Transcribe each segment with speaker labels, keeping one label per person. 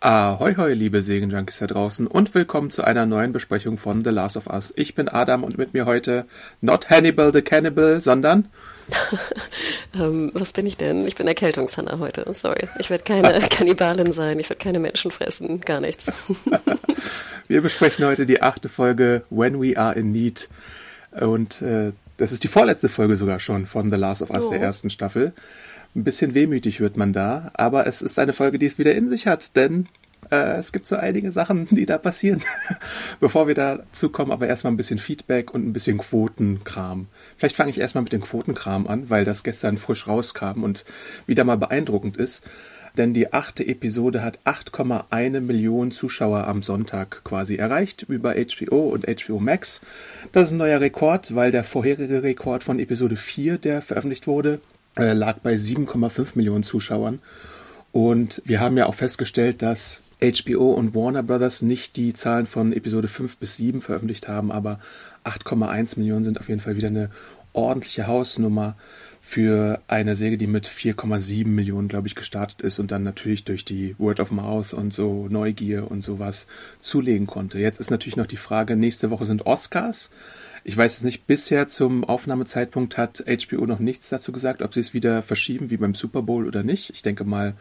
Speaker 1: Ahoi, hoi, liebe Serienjunkies da draußen und willkommen zu einer neuen Besprechung von The Last of Us. Ich bin Adam und mit mir heute not Hannibal the Cannibal, sondern...
Speaker 2: ähm, was bin ich denn? Ich bin Erkältungshanna heute, sorry. Ich werde keine Kannibalin sein, ich werde keine Menschen fressen, gar nichts.
Speaker 1: Wir besprechen heute die achte Folge When We Are in Need und äh, das ist die vorletzte Folge sogar schon von The Last of Us oh. der ersten Staffel. Ein bisschen wehmütig wird man da, aber es ist eine Folge, die es wieder in sich hat, denn äh, es gibt so einige Sachen, die da passieren. Bevor wir dazu kommen, aber erstmal ein bisschen Feedback und ein bisschen Quotenkram. Vielleicht fange ich erstmal mit dem Quotenkram an, weil das gestern frisch rauskam und wieder mal beeindruckend ist. Denn die achte Episode hat 8,1 Millionen Zuschauer am Sonntag quasi erreicht über HBO und HBO Max. Das ist ein neuer Rekord, weil der vorherige Rekord von Episode 4, der veröffentlicht wurde, äh, lag bei 7,5 Millionen Zuschauern. Und wir haben ja auch festgestellt, dass HBO und Warner Brothers nicht die Zahlen von Episode 5 bis 7 veröffentlicht haben, aber 8,1 Millionen sind auf jeden Fall wieder eine ordentliche Hausnummer für eine Serie, die mit 4,7 Millionen, glaube ich, gestartet ist und dann natürlich durch die Word of Mouth und so Neugier und sowas zulegen konnte. Jetzt ist natürlich noch die Frage, nächste Woche sind Oscars. Ich weiß es nicht, bisher zum Aufnahmezeitpunkt hat HBO noch nichts dazu gesagt, ob sie es wieder verschieben, wie beim Super Bowl oder nicht. Ich denke mal,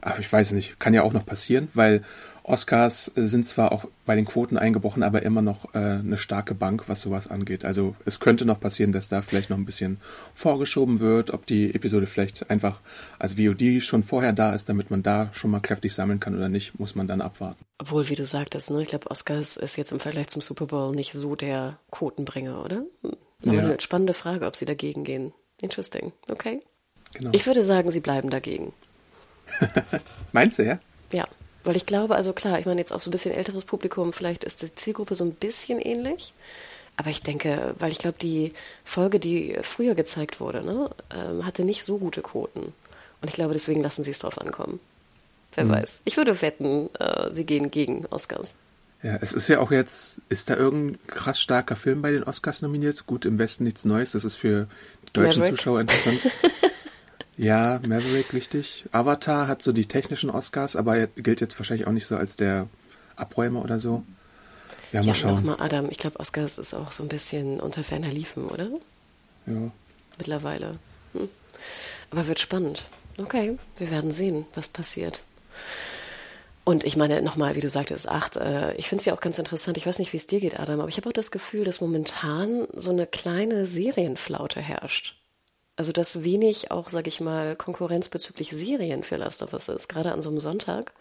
Speaker 1: ach, ich weiß nicht, kann ja auch noch passieren, weil Oscars äh, sind zwar auch bei den Quoten eingebrochen, aber immer noch äh, eine starke Bank, was sowas angeht. Also es könnte noch passieren, dass da vielleicht noch ein bisschen vorgeschoben wird, ob die Episode vielleicht einfach als VOD schon vorher da ist, damit man da schon mal kräftig sammeln kann oder nicht, muss man dann abwarten.
Speaker 2: Obwohl, wie du sagtest, ne, ich glaube, Oscars ist jetzt im Vergleich zum Super Bowl nicht so der Quotenbringer, oder? Aber ja. eine spannende Frage, ob sie dagegen gehen. Interesting. Okay. Genau. Ich würde sagen, sie bleiben dagegen.
Speaker 1: Meinst du, ja?
Speaker 2: Ja. Weil ich glaube, also klar, ich meine jetzt auch so ein bisschen älteres Publikum, vielleicht ist die Zielgruppe so ein bisschen ähnlich. Aber ich denke, weil ich glaube, die Folge, die früher gezeigt wurde, ne, ähm, hatte nicht so gute Quoten. Und ich glaube, deswegen lassen sie es drauf ankommen. Wer mhm. weiß. Ich würde wetten, äh, sie gehen gegen Oscars.
Speaker 1: Ja, es ist ja auch jetzt, ist da irgendein krass starker Film bei den Oscars nominiert? Gut, im Westen nichts Neues, das ist für die deutschen Maverick. Zuschauer interessant. Ja, Maverick, richtig. Avatar hat so die technischen Oscars, aber er gilt jetzt wahrscheinlich auch nicht so als der Abräumer oder so.
Speaker 2: Ja, mal ja, schauen. Nochmal, Adam, ich glaube, Oscars ist auch so ein bisschen unter ferner Liefen, oder?
Speaker 1: Ja.
Speaker 2: Mittlerweile. Hm. Aber wird spannend. Okay, wir werden sehen, was passiert. Und ich meine, nochmal, wie du sagtest, acht, äh, ich finde es ja auch ganz interessant, ich weiß nicht, wie es dir geht, Adam, aber ich habe auch das Gefühl, dass momentan so eine kleine Serienflaute herrscht. Also dass wenig auch, sag ich mal, Konkurrenz bezüglich Serien für Last of Us ist, gerade an so einem Sonntag.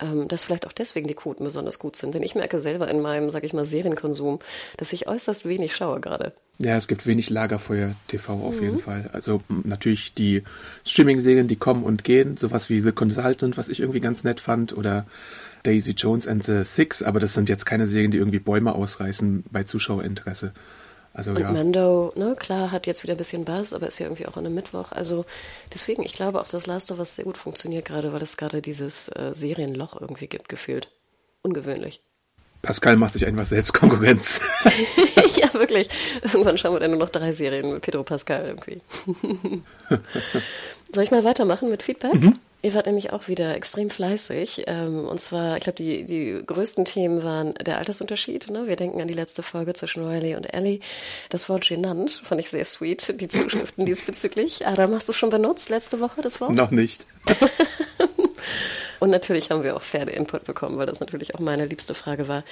Speaker 2: Ähm, dass vielleicht auch deswegen die Quoten besonders gut sind. Denn ich merke selber in meinem, sag ich mal, Serienkonsum, dass ich äußerst wenig schaue gerade.
Speaker 1: Ja, es gibt wenig Lagerfeuer-TV auf mhm. jeden Fall. Also natürlich die Streaming-Serien, die kommen und gehen, sowas wie The Consultant, was ich irgendwie ganz nett fand, oder Daisy Jones and the Six, aber das sind jetzt keine Serien, die irgendwie Bäume ausreißen bei Zuschauerinteresse. Also,
Speaker 2: und
Speaker 1: ja.
Speaker 2: Mando, ne, klar, hat jetzt wieder ein bisschen Bass, aber ist ja irgendwie auch an einem Mittwoch. Also deswegen, ich glaube auch, dass Last of Us sehr gut funktioniert gerade, weil es gerade dieses äh, Serienloch irgendwie gibt, gefühlt. Ungewöhnlich.
Speaker 1: Pascal macht sich einfach selbst Konkurrenz.
Speaker 2: ja, wirklich. Irgendwann schauen wir dann nur noch drei Serien mit Pedro Pascal irgendwie. Soll ich mal weitermachen mit Feedback? Mhm. Ihr wart nämlich auch wieder extrem fleißig. Ähm, und zwar, ich glaube, die, die größten Themen waren der Altersunterschied. Ne? Wir denken an die letzte Folge zwischen Riley und Ellie. Das Wort genannt fand ich sehr sweet, die Zuschriften diesbezüglich. Adam, hast du schon benutzt letzte Woche das Wort?
Speaker 1: Noch nicht.
Speaker 2: Und natürlich haben wir auch Pferde-Input bekommen, weil das natürlich auch meine liebste Frage war.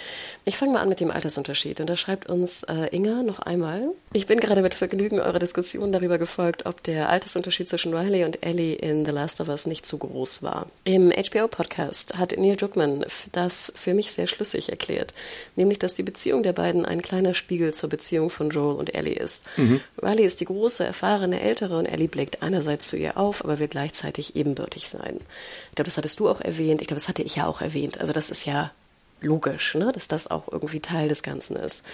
Speaker 2: Ich fange mal an mit dem Altersunterschied. Und da schreibt uns äh, Inga noch einmal. Ich bin gerade mit Vergnügen eurer Diskussion darüber gefolgt, ob der Altersunterschied zwischen Riley und Ellie in The Last of Us nicht zu groß war. Im HBO-Podcast hat Neil Druckmann das für mich sehr schlüssig erklärt. Nämlich, dass die Beziehung der beiden ein kleiner Spiegel zur Beziehung von Joel und Ellie ist. Mhm. Riley ist die große, erfahrene, ältere und Ellie blickt einerseits zu ihr auf, aber will gleichzeitig ebenbürtig sein. Ich glaube, das hattest du auch erwähnt. Ich glaube, das hatte ich ja auch erwähnt. Also das ist ja logisch, ne? dass das auch irgendwie Teil des Ganzen ist.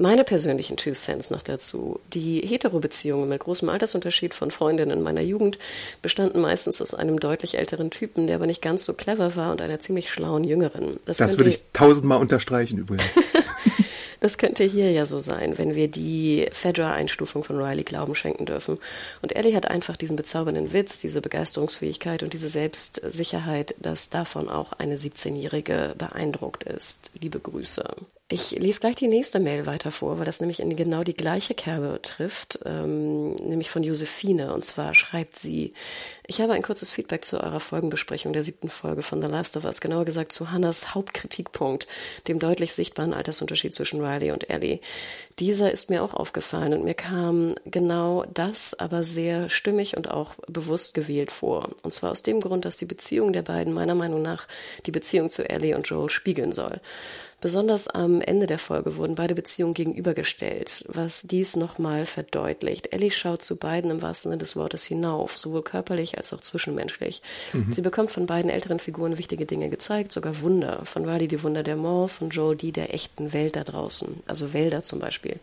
Speaker 2: Meine persönlichen Two Cents noch dazu. Die Hetero-Beziehungen mit großem Altersunterschied von Freundinnen meiner Jugend bestanden meistens aus einem deutlich älteren Typen, der aber nicht ganz so clever war und einer ziemlich schlauen Jüngeren.
Speaker 1: Das, das würde ich tausendmal unterstreichen übrigens.
Speaker 2: Das könnte hier ja so sein, wenn wir die Fedra-Einstufung von Riley Glauben schenken dürfen. Und Ellie hat einfach diesen bezaubernden Witz, diese Begeisterungsfähigkeit und diese Selbstsicherheit, dass davon auch eine 17-Jährige beeindruckt ist. Liebe Grüße. Ich lese gleich die nächste Mail weiter vor, weil das nämlich in genau die gleiche Kerbe trifft, ähm, nämlich von Josephine. Und zwar schreibt sie, ich habe ein kurzes Feedback zu eurer Folgenbesprechung der siebten Folge von The Last of Us, genauer gesagt zu Hannas Hauptkritikpunkt, dem deutlich sichtbaren Altersunterschied zwischen Riley und Ellie. Dieser ist mir auch aufgefallen und mir kam genau das aber sehr stimmig und auch bewusst gewählt vor. Und zwar aus dem Grund, dass die Beziehung der beiden meiner Meinung nach die Beziehung zu Ellie und Joel spiegeln soll. Besonders am Ende der Folge wurden beide Beziehungen gegenübergestellt, was dies nochmal verdeutlicht. Ellie schaut zu beiden im wahrsten Sinne des Wortes hinauf, sowohl körperlich als auch zwischenmenschlich. Mhm. Sie bekommt von beiden älteren Figuren wichtige Dinge gezeigt, sogar Wunder. Von Riley die Wunder der Mont, von Joel die der echten Welt da draußen, also Wälder zum Beispiel.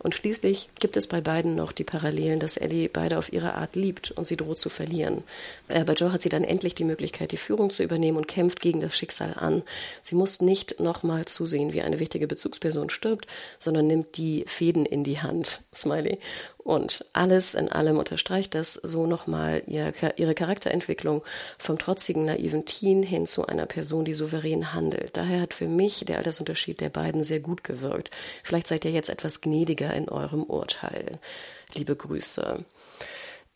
Speaker 2: Und schließlich gibt es bei beiden noch die Parallelen, dass Ellie beide auf ihre Art liebt und sie droht zu verlieren. Äh, bei Joel hat sie dann endlich die Möglichkeit, die Führung zu übernehmen und kämpft gegen das Schicksal an. Sie muss nicht nochmals zusehen, wie eine wichtige Bezugsperson stirbt, sondern nimmt die Fäden in die Hand. Smiley. Und alles in allem unterstreicht das so nochmal ihr, ihre Charakterentwicklung vom trotzigen, naiven Teen hin zu einer Person, die souverän handelt. Daher hat für mich der Altersunterschied der beiden sehr gut gewirkt. Vielleicht seid ihr jetzt etwas gnädiger in eurem Urteil. Liebe Grüße.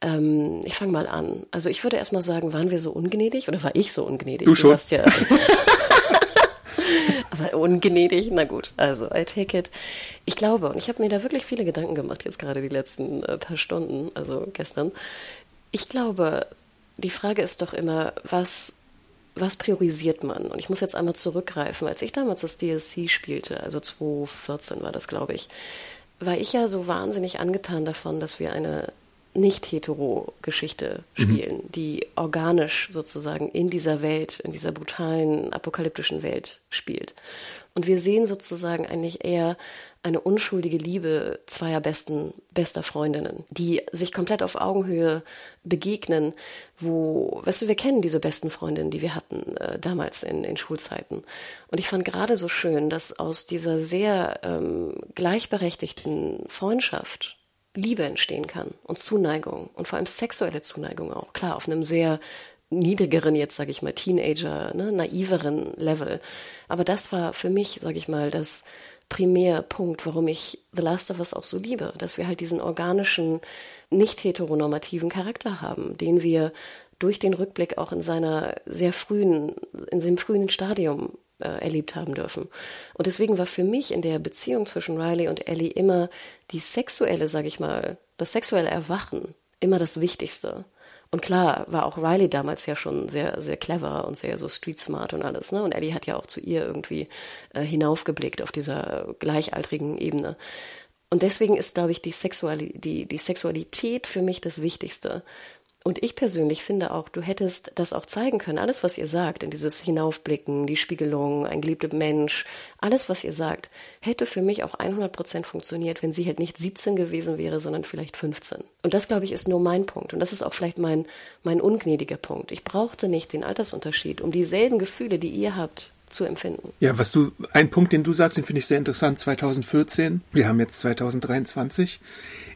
Speaker 2: Ähm, ich fange mal an. Also ich würde erstmal sagen, waren wir so ungnädig oder war ich so ungnädig?
Speaker 1: Du, schon.
Speaker 2: du ja aber ungnädig. Na gut, also I take it. Ich glaube, und ich habe mir da wirklich viele Gedanken gemacht, jetzt gerade die letzten äh, paar Stunden, also gestern. Ich glaube, die Frage ist doch immer, was, was priorisiert man? Und ich muss jetzt einmal zurückgreifen. Als ich damals das DLC spielte, also 2014 war das, glaube ich, war ich ja so wahnsinnig angetan davon, dass wir eine nicht-hetero-Geschichte mhm. spielen, mhm. die organisch sozusagen in dieser Welt, in dieser brutalen, apokalyptischen Welt spielt. Und wir sehen sozusagen eigentlich eher eine unschuldige Liebe zweier besten, bester Freundinnen, die sich komplett auf Augenhöhe begegnen, wo, weißt du, wir kennen diese besten Freundinnen, die wir hatten äh, damals in, in Schulzeiten. Und ich fand gerade so schön, dass aus dieser sehr ähm, gleichberechtigten Freundschaft Liebe entstehen kann und Zuneigung und vor allem sexuelle Zuneigung auch. Klar, auf einem sehr niedrigeren, jetzt sage ich mal, Teenager, ne, naiveren Level. Aber das war für mich, sage ich mal, das Primärpunkt, warum ich The Last of Us auch so liebe, dass wir halt diesen organischen, nicht heteronormativen Charakter haben, den wir durch den Rückblick auch in seiner sehr frühen, in seinem frühen Stadium äh, erlebt haben dürfen. Und deswegen war für mich in der Beziehung zwischen Riley und Ellie immer die sexuelle, sag ich mal, das sexuelle Erwachen immer das Wichtigste. Und klar war auch Riley damals ja schon sehr, sehr clever und sehr so street smart und alles, ne? Und Ellie hat ja auch zu ihr irgendwie äh, hinaufgeblickt auf dieser gleichaltrigen Ebene. Und deswegen ist, glaube ich, die, Sexuali die, die Sexualität für mich das Wichtigste. Und ich persönlich finde auch, du hättest das auch zeigen können. Alles, was ihr sagt, in dieses Hinaufblicken, die Spiegelung, ein geliebter Mensch, alles, was ihr sagt, hätte für mich auch 100 Prozent funktioniert, wenn sie halt nicht 17 gewesen wäre, sondern vielleicht 15. Und das, glaube ich, ist nur mein Punkt. Und das ist auch vielleicht mein, mein ungnädiger Punkt. Ich brauchte nicht den Altersunterschied, um dieselben Gefühle, die ihr habt, zu empfinden.
Speaker 1: Ja, was du, ein Punkt, den du sagst, den finde ich sehr interessant, 2014. Wir haben jetzt 2023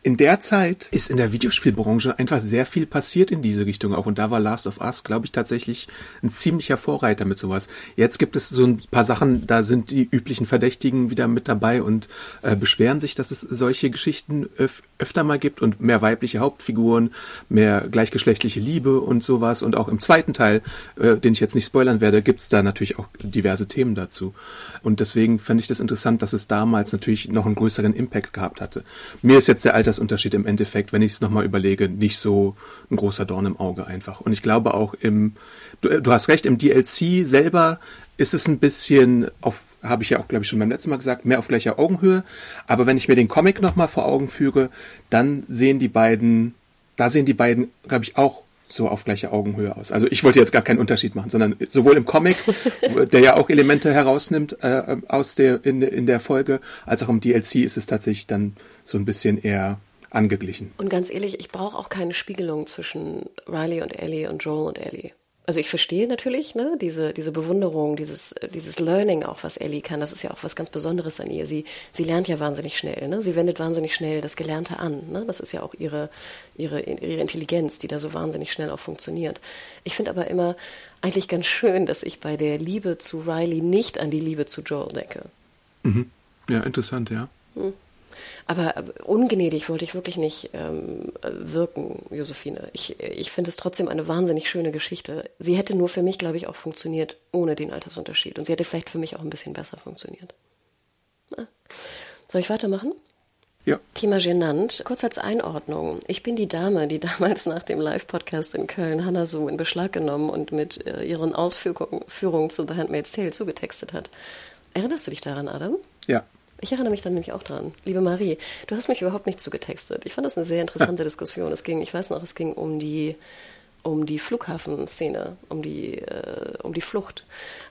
Speaker 1: in der Zeit ist in der Videospielbranche einfach sehr viel passiert in diese Richtung auch. Und da war Last of Us, glaube ich, tatsächlich ein ziemlicher Vorreiter mit sowas. Jetzt gibt es so ein paar Sachen, da sind die üblichen Verdächtigen wieder mit dabei und äh, beschweren sich, dass es solche Geschichten öf öfter mal gibt und mehr weibliche Hauptfiguren, mehr gleichgeschlechtliche Liebe und sowas. Und auch im zweiten Teil, äh, den ich jetzt nicht spoilern werde, gibt es da natürlich auch diverse Themen dazu. Und deswegen fand ich das interessant, dass es damals natürlich noch einen größeren Impact gehabt hatte. Mir ist jetzt der Altersunterschied im Endeffekt, wenn ich es nochmal überlege, nicht so ein großer Dorn im Auge einfach. Und ich glaube auch im, du, du hast recht, im DLC selber ist es ein bisschen auf, habe ich ja auch, glaube ich, schon beim letzten Mal gesagt, mehr auf gleicher Augenhöhe. Aber wenn ich mir den Comic nochmal vor Augen führe, dann sehen die beiden, da sehen die beiden, glaube ich, auch so auf gleicher Augenhöhe aus. Also ich wollte jetzt gar keinen Unterschied machen, sondern sowohl im Comic, der ja auch Elemente herausnimmt äh, aus der in, in der Folge, als auch im DLC ist es tatsächlich dann so ein bisschen eher angeglichen.
Speaker 2: Und ganz ehrlich, ich brauche auch keine Spiegelung zwischen Riley und Ellie und Joel und Ellie also ich verstehe natürlich, ne, diese, diese Bewunderung, dieses, dieses Learning auch, was Ellie kann, das ist ja auch was ganz Besonderes an ihr. Sie, sie lernt ja wahnsinnig schnell, ne? Sie wendet wahnsinnig schnell das Gelernte an, ne? Das ist ja auch ihre, ihre, ihre Intelligenz, die da so wahnsinnig schnell auch funktioniert. Ich finde aber immer eigentlich ganz schön, dass ich bei der Liebe zu Riley nicht an die Liebe zu Joel denke.
Speaker 1: Mhm. Ja, interessant, ja. Hm.
Speaker 2: Aber ungnädig wollte ich wirklich nicht ähm, wirken, Josephine. Ich, ich finde es trotzdem eine wahnsinnig schöne Geschichte. Sie hätte nur für mich, glaube ich, auch funktioniert ohne den Altersunterschied. Und sie hätte vielleicht für mich auch ein bisschen besser funktioniert. Na? Soll ich weitermachen?
Speaker 1: Ja.
Speaker 2: Thema genannt. Kurz als Einordnung. Ich bin die Dame, die damals nach dem Live-Podcast in Köln Hannah Su in Beschlag genommen und mit äh, ihren Ausführungen zu The Handmaid's Tale zugetextet hat. Erinnerst du dich daran, Adam?
Speaker 1: Ja.
Speaker 2: Ich erinnere mich dann nämlich auch dran. Liebe Marie, du hast mich überhaupt nicht zugetextet. Ich fand das eine sehr interessante Diskussion. Es ging, ich weiß noch, es ging um die, um die Flughafenszene, um die, äh, um die Flucht.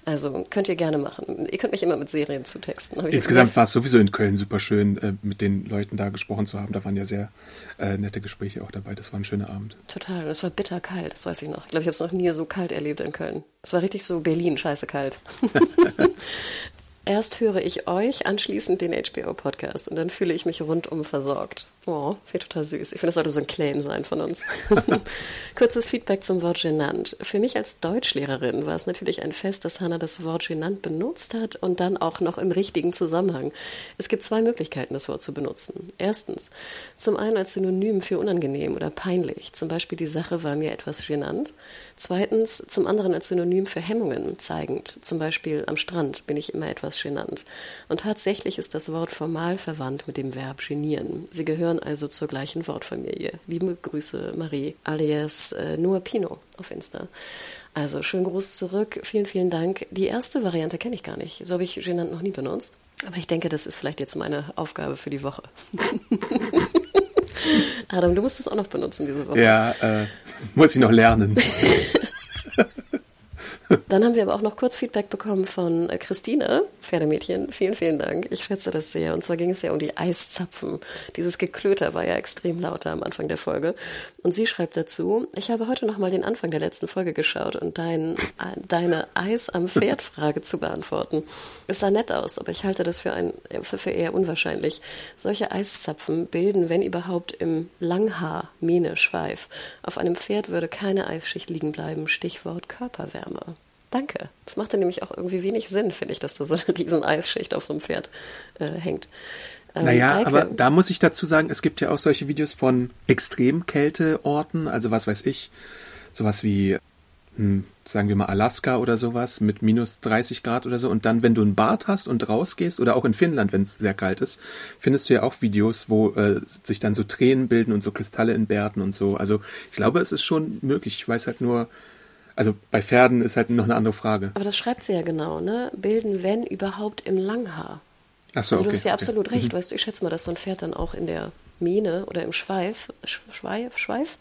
Speaker 2: Also könnt ihr gerne machen. Ihr könnt mich immer mit Serien zutexten.
Speaker 1: Insgesamt war es sowieso in Köln super schön, äh, mit den Leuten da gesprochen zu haben. Da waren ja sehr äh, nette Gespräche auch dabei. Das war ein schöner Abend.
Speaker 2: Total. Es war bitter kalt, das weiß ich noch. Ich glaube, ich habe es noch nie so kalt erlebt in Köln. Es war richtig so Berlin, scheiße kalt. Erst höre ich euch, anschließend den HBO-Podcast und dann fühle ich mich rundum versorgt. Oh, finde total süß. Ich finde, das sollte so ein Claim sein von uns. Kurzes Feedback zum Wort genannt. Für mich als Deutschlehrerin war es natürlich ein Fest, dass Hannah das Wort genannt benutzt hat und dann auch noch im richtigen Zusammenhang. Es gibt zwei Möglichkeiten, das Wort zu benutzen. Erstens, zum einen als Synonym für unangenehm oder peinlich. Zum Beispiel, die Sache war mir etwas genannt. Zweitens, zum anderen als Synonym für Hemmungen zeigend. Zum Beispiel am Strand bin ich immer etwas genannt. Und tatsächlich ist das Wort formal verwandt mit dem Verb genieren. Sie gehören also zur gleichen Wortfamilie. Liebe Grüße, Marie, alias äh, Noah Pino auf Insta. Also schönen Gruß zurück. Vielen, vielen Dank. Die erste Variante kenne ich gar nicht. So habe ich genannt noch nie benutzt. Aber ich denke, das ist vielleicht jetzt meine Aufgabe für die Woche. Adam, du musst es auch noch benutzen diese Woche.
Speaker 1: Ja, äh, muss ich noch lernen.
Speaker 2: Dann haben wir aber auch noch kurz Feedback bekommen von äh, Christine, Pferdemädchen. Vielen, vielen Dank. Ich schätze das sehr. Und zwar ging es ja um die Eiszapfen. Dieses Geklöter war ja extrem lauter am Anfang der Folge. Und sie schreibt dazu, ich habe heute noch mal den Anfang der letzten Folge geschaut und dein, deine Eis am Pferd Frage zu beantworten. Es sah nett aus, aber ich halte das für, ein, für, für eher unwahrscheinlich. Solche Eiszapfen bilden, wenn überhaupt, im Langhaar, Mähne, Schweif. Auf einem Pferd würde keine Eisschicht liegen bleiben. Stichwort Körperwärme. Danke. Das machte nämlich auch irgendwie wenig Sinn, finde ich, dass da so eine riesen Eisschicht auf so einem Pferd äh, hängt.
Speaker 1: Ähm, naja, Eike. aber da muss ich dazu sagen, es gibt ja auch solche Videos von Extremkälteorten, also was weiß ich, sowas wie, hm, sagen wir mal Alaska oder sowas mit minus 30 Grad oder so. Und dann, wenn du ein Bad hast und rausgehst, oder auch in Finnland, wenn es sehr kalt ist, findest du ja auch Videos, wo äh, sich dann so Tränen bilden und so Kristalle in Bärten und so. Also ich glaube, es ist schon möglich. Ich weiß halt nur, also bei Pferden ist halt noch eine andere Frage.
Speaker 2: Aber das schreibt sie ja genau, ne? Bilden, wenn überhaupt, im Langhaar.
Speaker 1: Ach so,
Speaker 2: also
Speaker 1: okay,
Speaker 2: du hast ja
Speaker 1: okay.
Speaker 2: absolut recht,
Speaker 1: Mhm.
Speaker 2: weißt du, ich schätze mal, dass so ein Pferd dann auch in der Mähne oder im Schweif, Sch- Schweif, Schweif,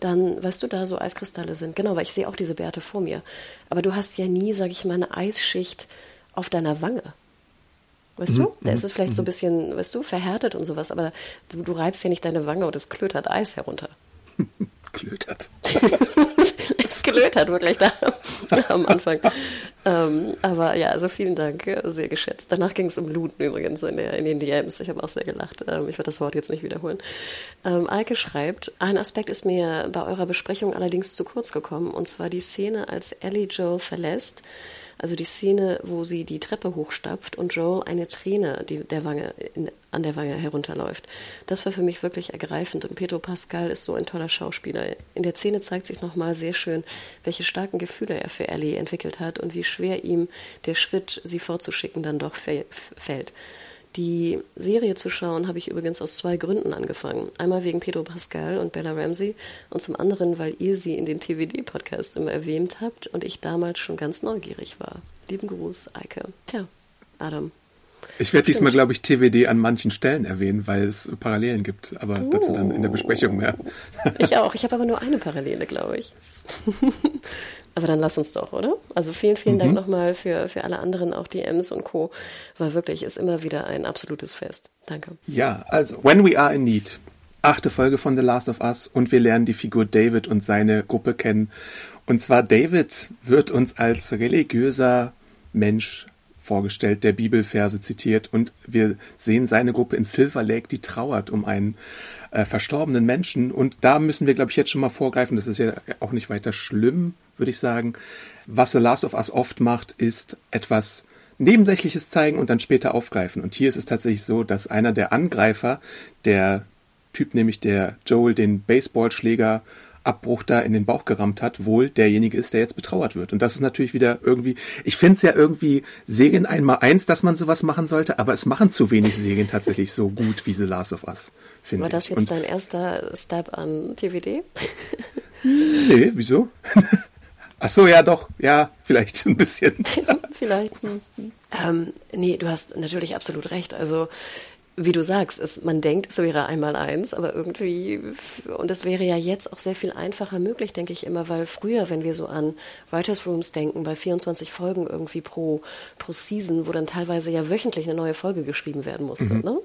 Speaker 2: dann, weißt du, da so Eiskristalle sind. Genau, weil ich sehe auch diese Bärte vor mir. Aber du hast ja nie, sag ich mal, eine Eisschicht auf deiner Wange. Weißt
Speaker 1: Mhm,
Speaker 2: du? Da ist es vielleicht so ein bisschen, weißt du, verhärtet und sowas, aber du, du reibst ja nicht deine Wange und es klötert Eis herunter.
Speaker 1: Klötert.
Speaker 2: es gelötert wirklich da am Anfang. Ähm, aber ja, also vielen Dank, sehr geschätzt. Danach ging es um Looten übrigens in, der, in den DMs. Ich habe auch sehr gelacht. Ähm, ich werde das Wort jetzt nicht wiederholen. Ähm, Alke schreibt, ein Aspekt ist mir bei eurer Besprechung allerdings zu kurz gekommen, und zwar die Szene, als Ellie Joel verlässt also die Szene, wo sie die Treppe hochstapft und Joel eine Träne die der Wange, in, an der Wange herunterläuft. Das war für mich wirklich ergreifend und Pedro Pascal ist so ein toller Schauspieler. In der Szene zeigt sich nochmal sehr schön, welche starken Gefühle er für Ellie entwickelt hat und wie schwer ihm der Schritt, sie vorzuschicken, dann doch fällt. Die Serie zu schauen habe ich übrigens aus zwei Gründen angefangen. Einmal wegen Pedro Pascal und Bella Ramsey und zum anderen, weil ihr sie in den TVD-Podcast immer erwähnt habt und ich damals schon ganz neugierig war. Lieben Gruß, Eike. Tja, Adam.
Speaker 1: Ich werde diesmal, glaube ich, TWD an manchen Stellen erwähnen, weil es Parallelen gibt, aber uh. dazu dann in der Besprechung mehr.
Speaker 2: Ich auch. Ich habe aber nur eine Parallele, glaube ich. Aber dann lass uns doch, oder? Also vielen, vielen mhm. Dank nochmal für, für alle anderen, auch die Ms und Co. War wirklich, ist immer wieder ein absolutes Fest. Danke.
Speaker 1: Ja, also, When We Are in Need. Achte Folge von The Last of Us und wir lernen die Figur David und seine Gruppe kennen. Und zwar David wird uns als religiöser Mensch vorgestellt, der Bibelverse zitiert und wir sehen seine Gruppe in Silver Lake, die trauert um einen äh, verstorbenen Menschen und da müssen wir, glaube ich, jetzt schon mal vorgreifen, das ist ja auch nicht weiter schlimm, würde ich sagen. Was The Last of Us oft macht, ist etwas Nebensächliches zeigen und dann später aufgreifen. Und hier ist es tatsächlich so, dass einer der Angreifer, der Typ nämlich der Joel den Baseballschläger Abbruch da in den Bauch gerammt hat, wohl derjenige ist, der jetzt betrauert wird. Und das ist natürlich wieder irgendwie, ich finde es ja irgendwie Serien einmal eins, dass man sowas machen sollte, aber es machen zu wenig Serien tatsächlich so gut wie The Last of Us,
Speaker 2: finde ich. War das jetzt Und dein erster Stab an TVD?
Speaker 1: nee, wieso? Ach so, ja, doch, ja, vielleicht ein bisschen.
Speaker 2: vielleicht. Hm. Ähm, nee, du hast natürlich absolut recht. Also wie du sagst, es, man denkt, es wäre einmal eins, aber irgendwie, und es wäre ja jetzt auch sehr viel einfacher möglich, denke ich immer, weil früher, wenn wir so an Writers Rooms denken, bei 24 Folgen irgendwie pro, pro Season, wo dann teilweise ja wöchentlich eine neue Folge geschrieben werden musste, mhm. ne?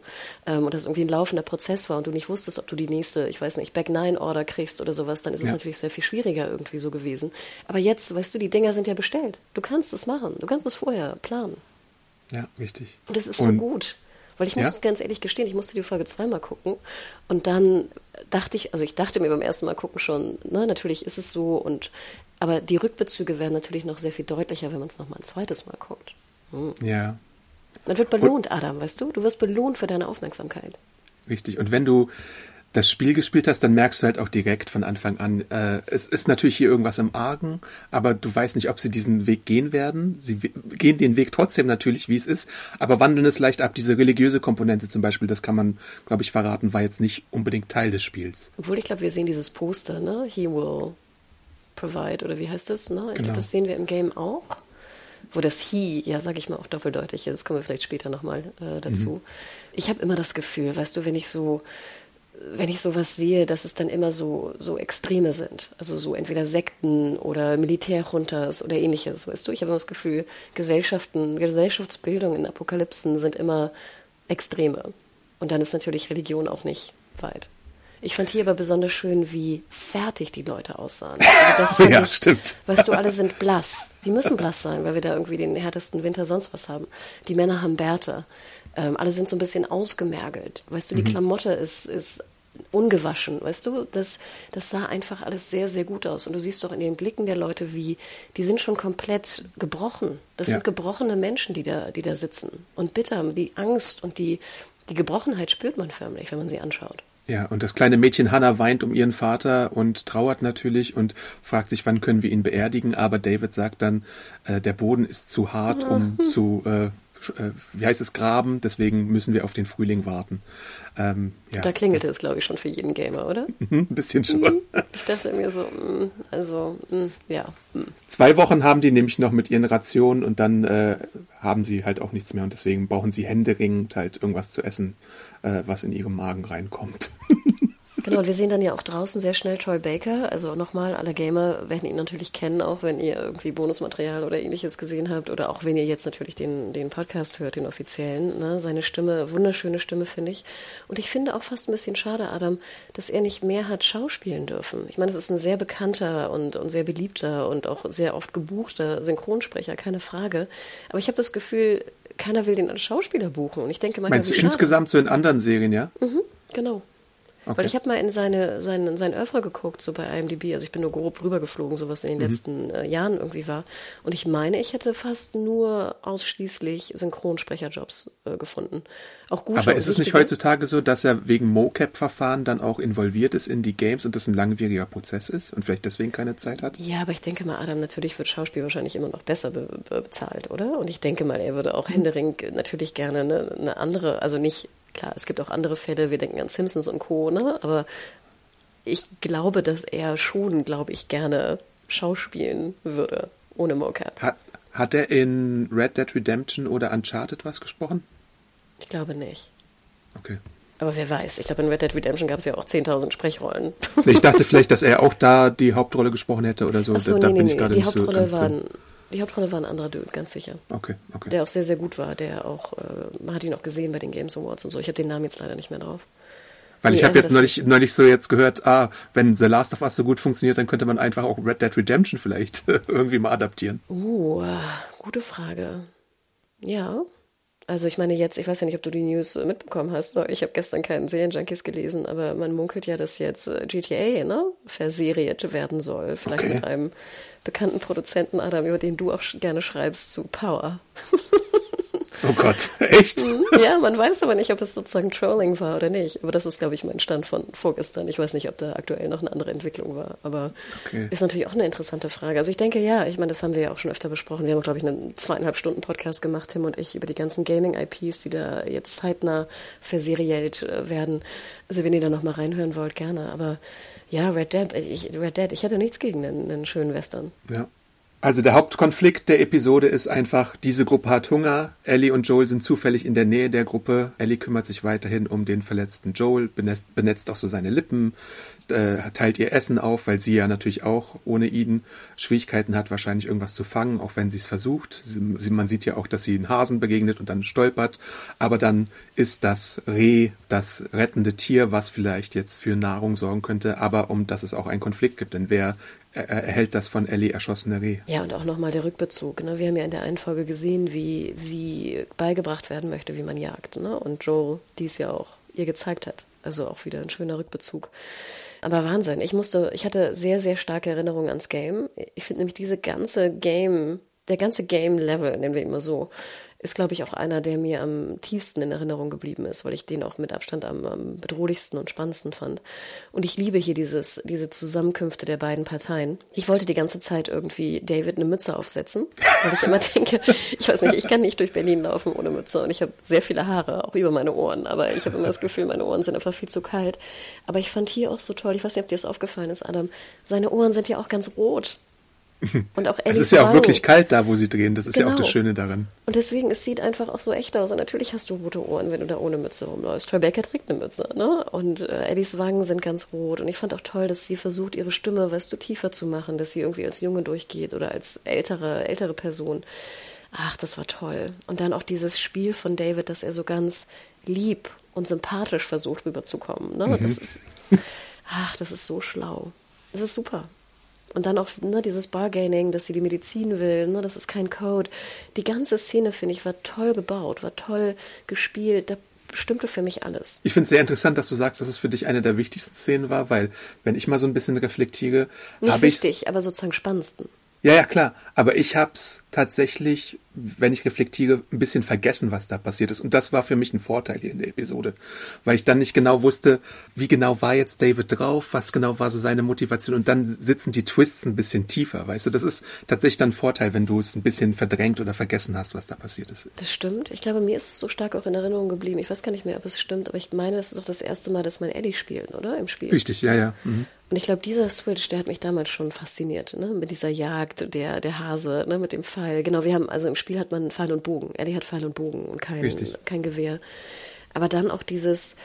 Speaker 2: Ähm, und das irgendwie ein laufender Prozess war und du nicht wusstest, ob du die nächste, ich weiß nicht, Back Nine Order kriegst oder sowas, dann ist ja. es natürlich sehr viel schwieriger irgendwie so gewesen. Aber jetzt, weißt du, die Dinger sind ja bestellt. Du kannst es machen. Du kannst es vorher planen.
Speaker 1: Ja, richtig.
Speaker 2: Und es ist und so gut. Weil ich muss ja? ganz ehrlich gestehen, ich musste die Folge zweimal gucken. Und dann dachte ich, also ich dachte mir beim ersten Mal gucken schon, ne, natürlich ist es so. Und aber die Rückbezüge werden natürlich noch sehr viel deutlicher, wenn man es nochmal ein zweites Mal guckt.
Speaker 1: Hm. Ja.
Speaker 2: Man wird belohnt, Adam, weißt du? Du wirst belohnt für deine Aufmerksamkeit.
Speaker 1: Richtig. Und wenn du das Spiel gespielt hast, dann merkst du halt auch direkt von Anfang an, äh, es ist natürlich hier irgendwas im Argen, aber du weißt nicht, ob sie diesen Weg gehen werden. Sie gehen den Weg trotzdem natürlich, wie es ist, aber wandeln es leicht ab. Diese religiöse Komponente zum Beispiel, das kann man, glaube ich, verraten, war jetzt nicht unbedingt Teil des Spiels.
Speaker 2: Obwohl, ich glaube, wir sehen dieses Poster, ne? He will provide, oder wie heißt das, ne? Ich genau. glaube, das sehen wir im Game auch wo das He, ja, sage ich mal, auch doppeldeutig ist. Das kommen wir vielleicht später nochmal äh, dazu. Mhm. Ich habe immer das Gefühl, weißt du, wenn ich so wenn ich sowas sehe, dass es dann immer so, so Extreme sind. Also so entweder Sekten oder Militärjuntas oder ähnliches, weißt du? Ich habe immer das Gefühl, Gesellschaften, Gesellschaftsbildung in Apokalypsen sind immer Extreme. Und dann ist natürlich Religion auch nicht weit. Ich fand hier aber besonders schön, wie fertig die Leute aussahen.
Speaker 1: Also das ja, ich, stimmt.
Speaker 2: Weißt du, alle sind blass. Die müssen blass sein, weil wir da irgendwie den härtesten Winter sonst was haben. Die Männer haben Bärte. Ähm, alle sind so ein bisschen ausgemergelt. Weißt du, die mhm. Klamotte ist, ist ungewaschen, weißt du? Das, das sah einfach alles sehr, sehr gut aus. Und du siehst doch in den Blicken der Leute, wie, die sind schon komplett gebrochen. Das ja. sind gebrochene Menschen, die da, die da sitzen. Und bitter, die Angst und die, die Gebrochenheit spürt man förmlich, wenn man sie anschaut.
Speaker 1: Ja, und das kleine Mädchen Hannah weint um ihren Vater und trauert natürlich und fragt sich, wann können wir ihn beerdigen. Aber David sagt dann, äh, der Boden ist zu hart, um zu äh, äh, wie heißt es, graben, deswegen müssen wir auf den Frühling warten.
Speaker 2: Ähm, ja. Da klingelte es, glaube ich, schon für jeden Gamer, oder?
Speaker 1: Mhm, ein bisschen schon.
Speaker 2: Mhm. Ich dachte mir so, mm, also, mm, ja.
Speaker 1: Mm. Zwei Wochen haben die nämlich noch mit ihren Rationen und dann äh, haben sie halt auch nichts mehr und deswegen brauchen sie händeringend halt irgendwas zu essen, äh, was in ihrem Magen reinkommt.
Speaker 2: Genau, und wir sehen dann ja auch draußen sehr schnell Troy Baker. Also nochmal, alle Gamer werden ihn natürlich kennen, auch wenn ihr irgendwie Bonusmaterial oder ähnliches gesehen habt. Oder auch wenn ihr jetzt natürlich den, den Podcast hört, den offiziellen. Ne? Seine Stimme, wunderschöne Stimme, finde ich. Und ich finde auch fast ein bisschen schade, Adam, dass er nicht mehr hat schauspielen dürfen. Ich meine, es ist ein sehr bekannter und, und sehr beliebter und auch sehr oft gebuchter Synchronsprecher, keine Frage. Aber ich habe das Gefühl, keiner will den als Schauspieler buchen. Und ich denke manchmal,
Speaker 1: Meinst du insgesamt so in anderen Serien, ja?
Speaker 2: Mhm, genau.
Speaker 1: Okay.
Speaker 2: Weil ich habe mal in seine, sein, sein Oeuvre geguckt, so bei IMDb. Also ich bin nur grob rübergeflogen, so was in den
Speaker 1: Mhm.
Speaker 2: letzten äh, Jahren irgendwie war. Und ich meine, ich hätte fast nur ausschließlich Synchronsprecherjobs äh, gefunden. Auch gute
Speaker 1: Aber ist es nicht heutzutage so, dass er wegen MoCap-Verfahren dann auch involviert ist in die Games und das ein langwieriger Prozess ist und vielleicht deswegen keine Zeit hat?
Speaker 2: Ja, aber ich denke mal, Adam, natürlich wird Schauspiel wahrscheinlich immer noch besser be be bezahlt, oder? Und ich denke mal, er würde
Speaker 1: Mhm.
Speaker 2: auch händeringend natürlich gerne eine, eine andere, also nicht, klar, es gibt auch andere Fälle, wir denken an Simpsons und Co., ne? Aber ich glaube, dass er schon, glaube ich, gerne schauspielen würde, ohne Mocap.
Speaker 1: Hat, hat er in Red Dead Redemption oder Uncharted was gesprochen?
Speaker 2: Ich glaube nicht.
Speaker 1: Okay.
Speaker 2: Aber wer weiß, ich glaube, in Red Dead Redemption gab es ja auch 10.000 Sprechrollen.
Speaker 1: Ich dachte vielleicht, dass er auch da die Hauptrolle gesprochen hätte oder so.
Speaker 2: Achso,
Speaker 1: da
Speaker 2: nee, nee,
Speaker 1: bin ich
Speaker 2: nee.
Speaker 1: gerade
Speaker 2: Die
Speaker 1: nicht so
Speaker 2: Hauptrolle, die Hauptrolle war ein anderer Dude, ganz sicher.
Speaker 1: Okay, okay.
Speaker 2: Der auch sehr, sehr gut war, der auch, äh, man hat ihn auch gesehen bei den Games Awards und so. Ich habe den Namen jetzt leider nicht mehr drauf.
Speaker 1: Weil ich
Speaker 2: Nee,
Speaker 1: habe
Speaker 2: aber
Speaker 1: jetzt neulich, neulich so jetzt gehört, ah, wenn The Last of Us so gut funktioniert, dann könnte man einfach auch Red Dead Redemption vielleicht irgendwie mal adaptieren.
Speaker 2: Uh, gute Frage. Ja. Also ich meine jetzt, ich weiß ja nicht, ob du die News mitbekommen hast. Ich habe gestern keinen Serienjunkies gelesen, aber man munkelt ja, dass jetzt äh, GTA ne, verseriert werden soll. Vielleicht
Speaker 1: Okay.
Speaker 2: mit einem bekannten Produzenten, Adam, über den du auch gerne schreibst, zu Power.
Speaker 1: Oh Gott, echt?
Speaker 2: ja, man weiß aber nicht, ob es sozusagen Trolling war oder nicht. Aber das ist, glaube ich, mein Stand von vorgestern. Ich weiß nicht, ob da aktuell noch eine andere Entwicklung war. Aber
Speaker 1: Okay.
Speaker 2: ist natürlich auch eine interessante Frage. Also ich denke, ja, ich meine, das haben wir ja auch schon öfter besprochen. Wir haben, glaube ich, einen zweieinhalb Stunden Podcast gemacht, Tim und ich, über die ganzen Gaming-IPs, die da jetzt zeitnah verserielt äh, werden. Also wenn ihr da noch mal reinhören wollt, gerne. Aber ja, Red Dead, ich, Red Dead, ich hätte nichts gegen einen, einen schönen Western.
Speaker 1: Ja. Also der Hauptkonflikt der Episode ist einfach, diese Gruppe hat Hunger, Ellie und Joel sind zufällig in der Nähe der Gruppe, Ellie kümmert sich weiterhin um den verletzten Joel, benetzt, benetzt auch so seine Lippen, äh, teilt ihr Essen auf, weil sie ja natürlich auch ohne ihn Schwierigkeiten hat, wahrscheinlich irgendwas zu fangen, auch wenn sie es versucht. Sie, man sieht ja auch, dass sie einen Hasen begegnet und dann stolpert, aber dann ist das Reh das rettende Tier, was vielleicht jetzt für Nahrung sorgen könnte, aber um dass es auch einen Konflikt gibt, denn wer er, er erhält das von Ellie erschossene Reh.
Speaker 2: Ja, und auch nochmal der Rückbezug. Ne? Wir haben ja in der einen Folge gesehen, wie sie beigebracht werden möchte, wie man jagt. Ne? Und Joel dies ja auch ihr gezeigt hat. Also auch wieder ein schöner Rückbezug. Aber Wahnsinn. Ich musste, ich hatte sehr, sehr starke Erinnerungen ans Game. Ich finde nämlich diese ganze Game, der ganze Game-Level, nennen wir ihn mal so, ist, glaube ich, auch einer, der mir am tiefsten in Erinnerung geblieben ist, weil ich den auch mit Abstand am, am bedrohlichsten und spannendsten fand. Und ich liebe hier dieses, diese Zusammenkünfte der beiden Parteien. Ich wollte die ganze Zeit irgendwie David eine Mütze aufsetzen, weil ich immer denke, ich weiß nicht, ich kann nicht durch Berlin laufen ohne Mütze und ich habe sehr viele Haare, auch über meine Ohren, aber ich habe immer das Gefühl, meine Ohren sind einfach viel zu kalt. Aber ich fand hier auch so toll, ich weiß nicht, ob dir das aufgefallen ist, Adam, seine Ohren sind ja auch ganz rot. Und auch
Speaker 1: Es
Speaker 2: Ellies
Speaker 1: ist ja auch
Speaker 2: Wangen.
Speaker 1: wirklich kalt da, wo sie drehen. Das ist ja auch
Speaker 2: Genau.
Speaker 1: das Schöne daran.
Speaker 2: Und deswegen, es sieht einfach auch so echt aus. Und natürlich hast du rote Ohren, wenn du da ohne Mütze rumläufst. Troy Baker trägt eine Mütze, ne? Und äh, Eddies Wangen sind ganz rot. Und ich fand auch toll, dass sie versucht, ihre Stimme, weißt du, tiefer zu machen, dass sie irgendwie als Junge durchgeht oder als ältere, ältere Person. Ach, das war toll. Und dann auch dieses Spiel von David, dass er so ganz lieb und sympathisch versucht rüberzukommen. Ne? Das ist, ach, das ist so schlau. Das ist super. Und dann auch ne, dieses Bargaining, dass sie die Medizin will, ne, das ist kein Code. Die ganze Szene, finde ich, war toll gebaut, war toll gespielt. Da stimmte für mich alles.
Speaker 1: Ich finde es sehr interessant, dass du sagst, dass es für dich eine der wichtigsten Szenen war, weil wenn ich mal so ein bisschen reflektiere,
Speaker 2: Nicht
Speaker 1: habe ich
Speaker 2: wichtig, aber sozusagen spannendsten.
Speaker 1: Ja, ja, klar. Aber ich hab's tatsächlich, wenn ich reflektiere, ein bisschen vergessen, was da passiert ist. Und das war für mich ein Vorteil hier in der Episode. Weil ich dann nicht genau wusste, wie genau war jetzt David drauf, was genau war so seine Motivation. Und dann sitzen die Twists ein bisschen tiefer, weißt du. Das ist tatsächlich dann ein Vorteil, wenn du es ein bisschen verdrängt oder vergessen hast, was da passiert ist.
Speaker 2: Das stimmt. Ich glaube, mir ist es so stark auch in Erinnerung geblieben. Ich weiß gar nicht mehr, ob es stimmt, aber ich meine, das ist auch das erste Mal, dass man Ellie spielt, oder? Im Spiel.
Speaker 1: Richtig, ja, ja. Mhm.
Speaker 2: Und ich glaube, dieser Switch, der hat mich damals schon fasziniert, ne? Mit dieser Jagd, der, der Hase, ne? Mit dem Pfeil. Genau, wir haben, also im Spiel hat man Pfeil und Bogen. Ellie hat Pfeil und Bogen und kein,
Speaker 1: Richtig.
Speaker 2: kein Gewehr. Aber dann auch dieses,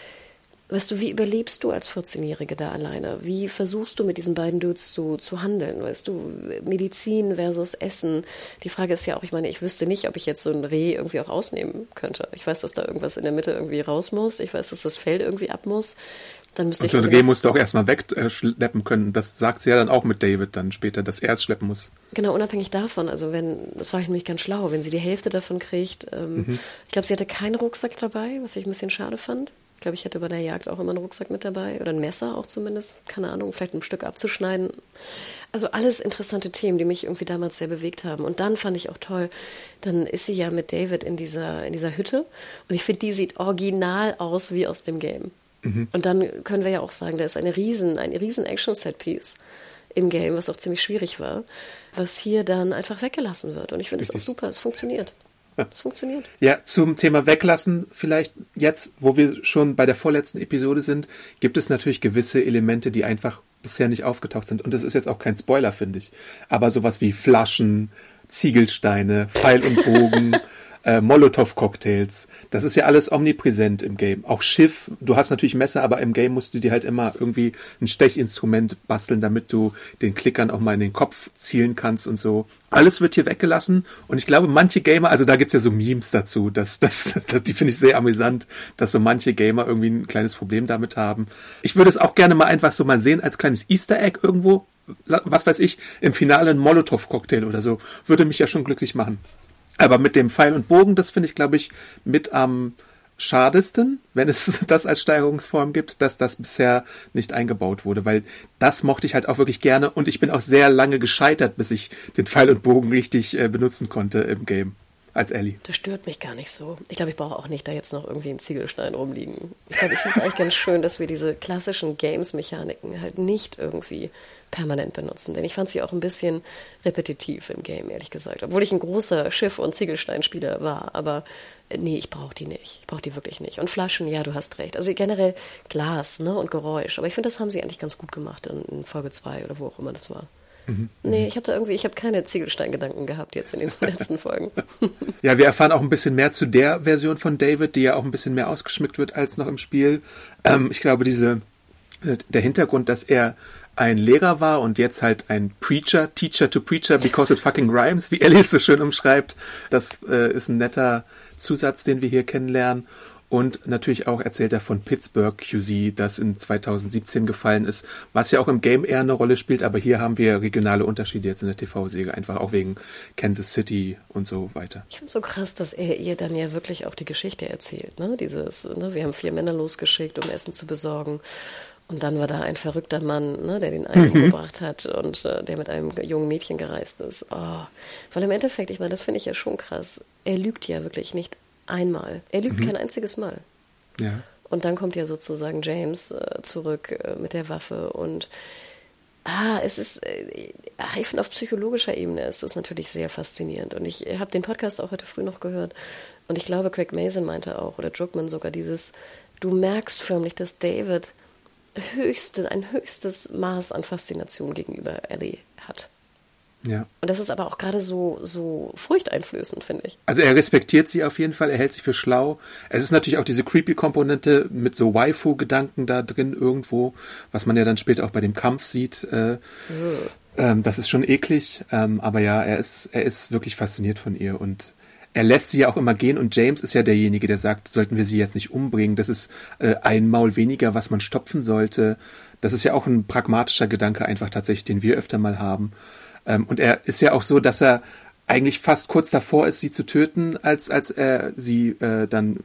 Speaker 2: weißt du, wie überlebst du als 14-Jährige da alleine? Wie versuchst du mit diesen beiden Dudes zu, zu handeln? Weißt du, Medizin versus Essen. Die Frage ist ja auch, ich meine, ich wüsste nicht, ob ich jetzt so ein Reh irgendwie auch rausnehmen könnte. Ich weiß, dass da irgendwas in der Mitte irgendwie raus muss. Ich weiß, dass das Fell irgendwie ab muss. Dann müsste
Speaker 1: und so ein Reh musst du auch erstmal wegschleppen können. Das sagt sie ja dann auch mit David dann später, dass er es schleppen muss.
Speaker 2: Genau, unabhängig davon. Also wenn, das war ich nämlich ganz schlau, wenn sie die Hälfte davon kriegt. Ähm, mhm. Ich glaube, sie hatte keinen Rucksack dabei, was ich ein bisschen schade fand. Ich glaube, ich hätte bei der Jagd auch immer einen Rucksack mit dabei oder ein Messer auch zumindest, keine Ahnung, vielleicht ein Stück abzuschneiden. Also alles interessante Themen, die mich irgendwie damals sehr bewegt haben. Und dann fand ich auch toll, dann ist sie ja mit David in dieser, in dieser Hütte und ich finde, die sieht original aus wie aus dem Game. Mhm. Und dann können wir ja auch sagen, da ist eine riesen, ein riesen Action-Set-Piece im Game, was auch ziemlich schwierig war, was hier dann einfach weggelassen wird. Und ich finde es auch super, es funktioniert. Es funktioniert.
Speaker 1: Ja, zum Thema Weglassen, vielleicht jetzt, wo wir schon bei der vorletzten Episode sind, gibt es natürlich gewisse Elemente, die einfach bisher nicht aufgetaucht sind. Und das ist jetzt auch kein Spoiler, finde ich. Aber sowas wie Flaschen, Ziegelsteine, Pfeil und Bogen, äh, Molotow-Cocktails. Das ist ja alles omnipräsent im Game. Auch Schiff, du hast natürlich Messer, aber im Game musst du dir halt immer irgendwie ein Stechinstrument basteln, damit du den Klickern auch mal in den Kopf zielen kannst und so. Alles wird hier weggelassen und ich glaube, manche Gamer, also da gibt's ja so Memes dazu, dass, dass, dass die finde ich sehr amüsant, dass so manche Gamer irgendwie ein kleines Problem damit haben. Ich würde es auch gerne mal einfach so mal sehen als kleines Easter Egg irgendwo, was weiß ich, im Finale ein Molotow-Cocktail oder so, würde mich ja schon glücklich machen. Aber mit dem Pfeil und Bogen, das finde ich, glaube ich, mit am schadesten, wenn es das als Steigerungsform gibt, dass das bisher nicht eingebaut wurde, weil das mochte ich halt auch wirklich gerne und ich bin auch sehr lange gescheitert, bis ich den Pfeil und Bogen richtig äh, benutzen konnte im Game als Ellie.
Speaker 2: Das stört mich gar nicht so. Ich glaube, ich brauche auch nicht da jetzt noch irgendwie einen Ziegelstein rumliegen. Ich glaube, ich finde es eigentlich ganz schön, dass wir diese klassischen Games-Mechaniken halt nicht irgendwie permanent benutzen. Denn ich fand sie auch ein bisschen repetitiv im Game, ehrlich gesagt. Obwohl ich ein großer Schiff- und Ziegelsteinspieler war. Aber äh, nee, ich brauche die nicht. Ich brauche die wirklich nicht. Und Flaschen, ja, du hast recht. Also generell Glas ne, und Geräusch. Aber ich finde, das haben sie eigentlich ganz gut gemacht in, in Folge 2 oder wo auch immer das war. Nee, ich habe da irgendwie, ich habe keine Ziegelsteingedanken gehabt jetzt in den letzten Folgen.
Speaker 1: ja, wir erfahren auch ein bisschen mehr zu der Version von David, die ja auch ein bisschen mehr ausgeschmückt wird als noch im Spiel. Ähm, ich glaube, diese, der Hintergrund, dass er ein Lehrer war und jetzt halt ein Preacher, Teacher to Preacher, because it fucking rhymes, wie Ellie so schön umschreibt. Das äh, ist ein netter Zusatz, den wir hier kennenlernen. Und natürlich auch erzählt er von Pittsburgh QZ, das in 2017 gefallen ist, was ja auch im Game eher eine Rolle spielt, aber hier haben wir regionale Unterschiede jetzt in der TV-Serie, einfach auch wegen Kansas City und so weiter.
Speaker 2: Ich finde so krass, dass er ihr dann ja wirklich auch die Geschichte erzählt, ne? Dieses, ne? wir haben vier Männer losgeschickt, um Essen zu besorgen. Und dann war da ein verrückter Mann, ne, der den einen mhm. umgebracht hat und äh, der mit einem jungen Mädchen gereist ist. Oh. Weil im Endeffekt, ich meine, das finde ich ja schon krass. Er lügt ja wirklich nicht einmal. Er lügt mhm. kein einziges Mal.
Speaker 1: Ja.
Speaker 2: Und dann kommt ja sozusagen James äh, zurück äh, mit der Waffe und ah, es ist, äh, ich finde auf psychologischer Ebene ist es natürlich sehr faszinierend. Und ich habe den Podcast auch heute früh noch gehört und ich glaube, Craig Mason meinte auch oder Druckmann sogar dieses, du merkst förmlich, dass David höchste, ein höchstes Maß an Faszination gegenüber Ellie hat.
Speaker 1: Ja.
Speaker 2: Und das ist aber auch gerade so, so furchteinflößend, finde ich.
Speaker 1: Also er respektiert sie auf jeden Fall, er hält sie für schlau. Es ist natürlich auch diese creepy-Komponente mit so Waifu-Gedanken da drin irgendwo, was man ja dann später auch bei dem Kampf sieht. Äh, ähm, das ist schon eklig, ähm, aber ja, er ist, er ist wirklich fasziniert von ihr und er lässt sie ja auch immer gehen und James ist ja derjenige, der sagt, sollten wir sie jetzt nicht umbringen, das ist äh, ein Maul weniger, was man stopfen sollte. Das ist ja auch ein pragmatischer Gedanke einfach tatsächlich, den wir öfter mal haben. Ähm, und er ist ja auch so, dass er eigentlich fast kurz davor ist, sie zu töten, als, als er sie äh, dann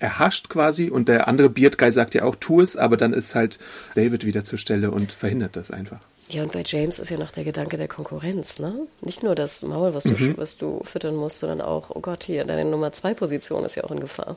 Speaker 1: erhascht quasi und der andere Beard Guy sagt ja auch, tu es, aber dann ist halt David wieder zur Stelle und verhindert das einfach.
Speaker 2: Ja, und bei James ist ja noch der Gedanke der Konkurrenz, ne? Nicht nur das Maul, was du, mhm. was du füttern musst, sondern auch, oh Gott, hier, deine Nummer zwei Position ist ja auch in Gefahr.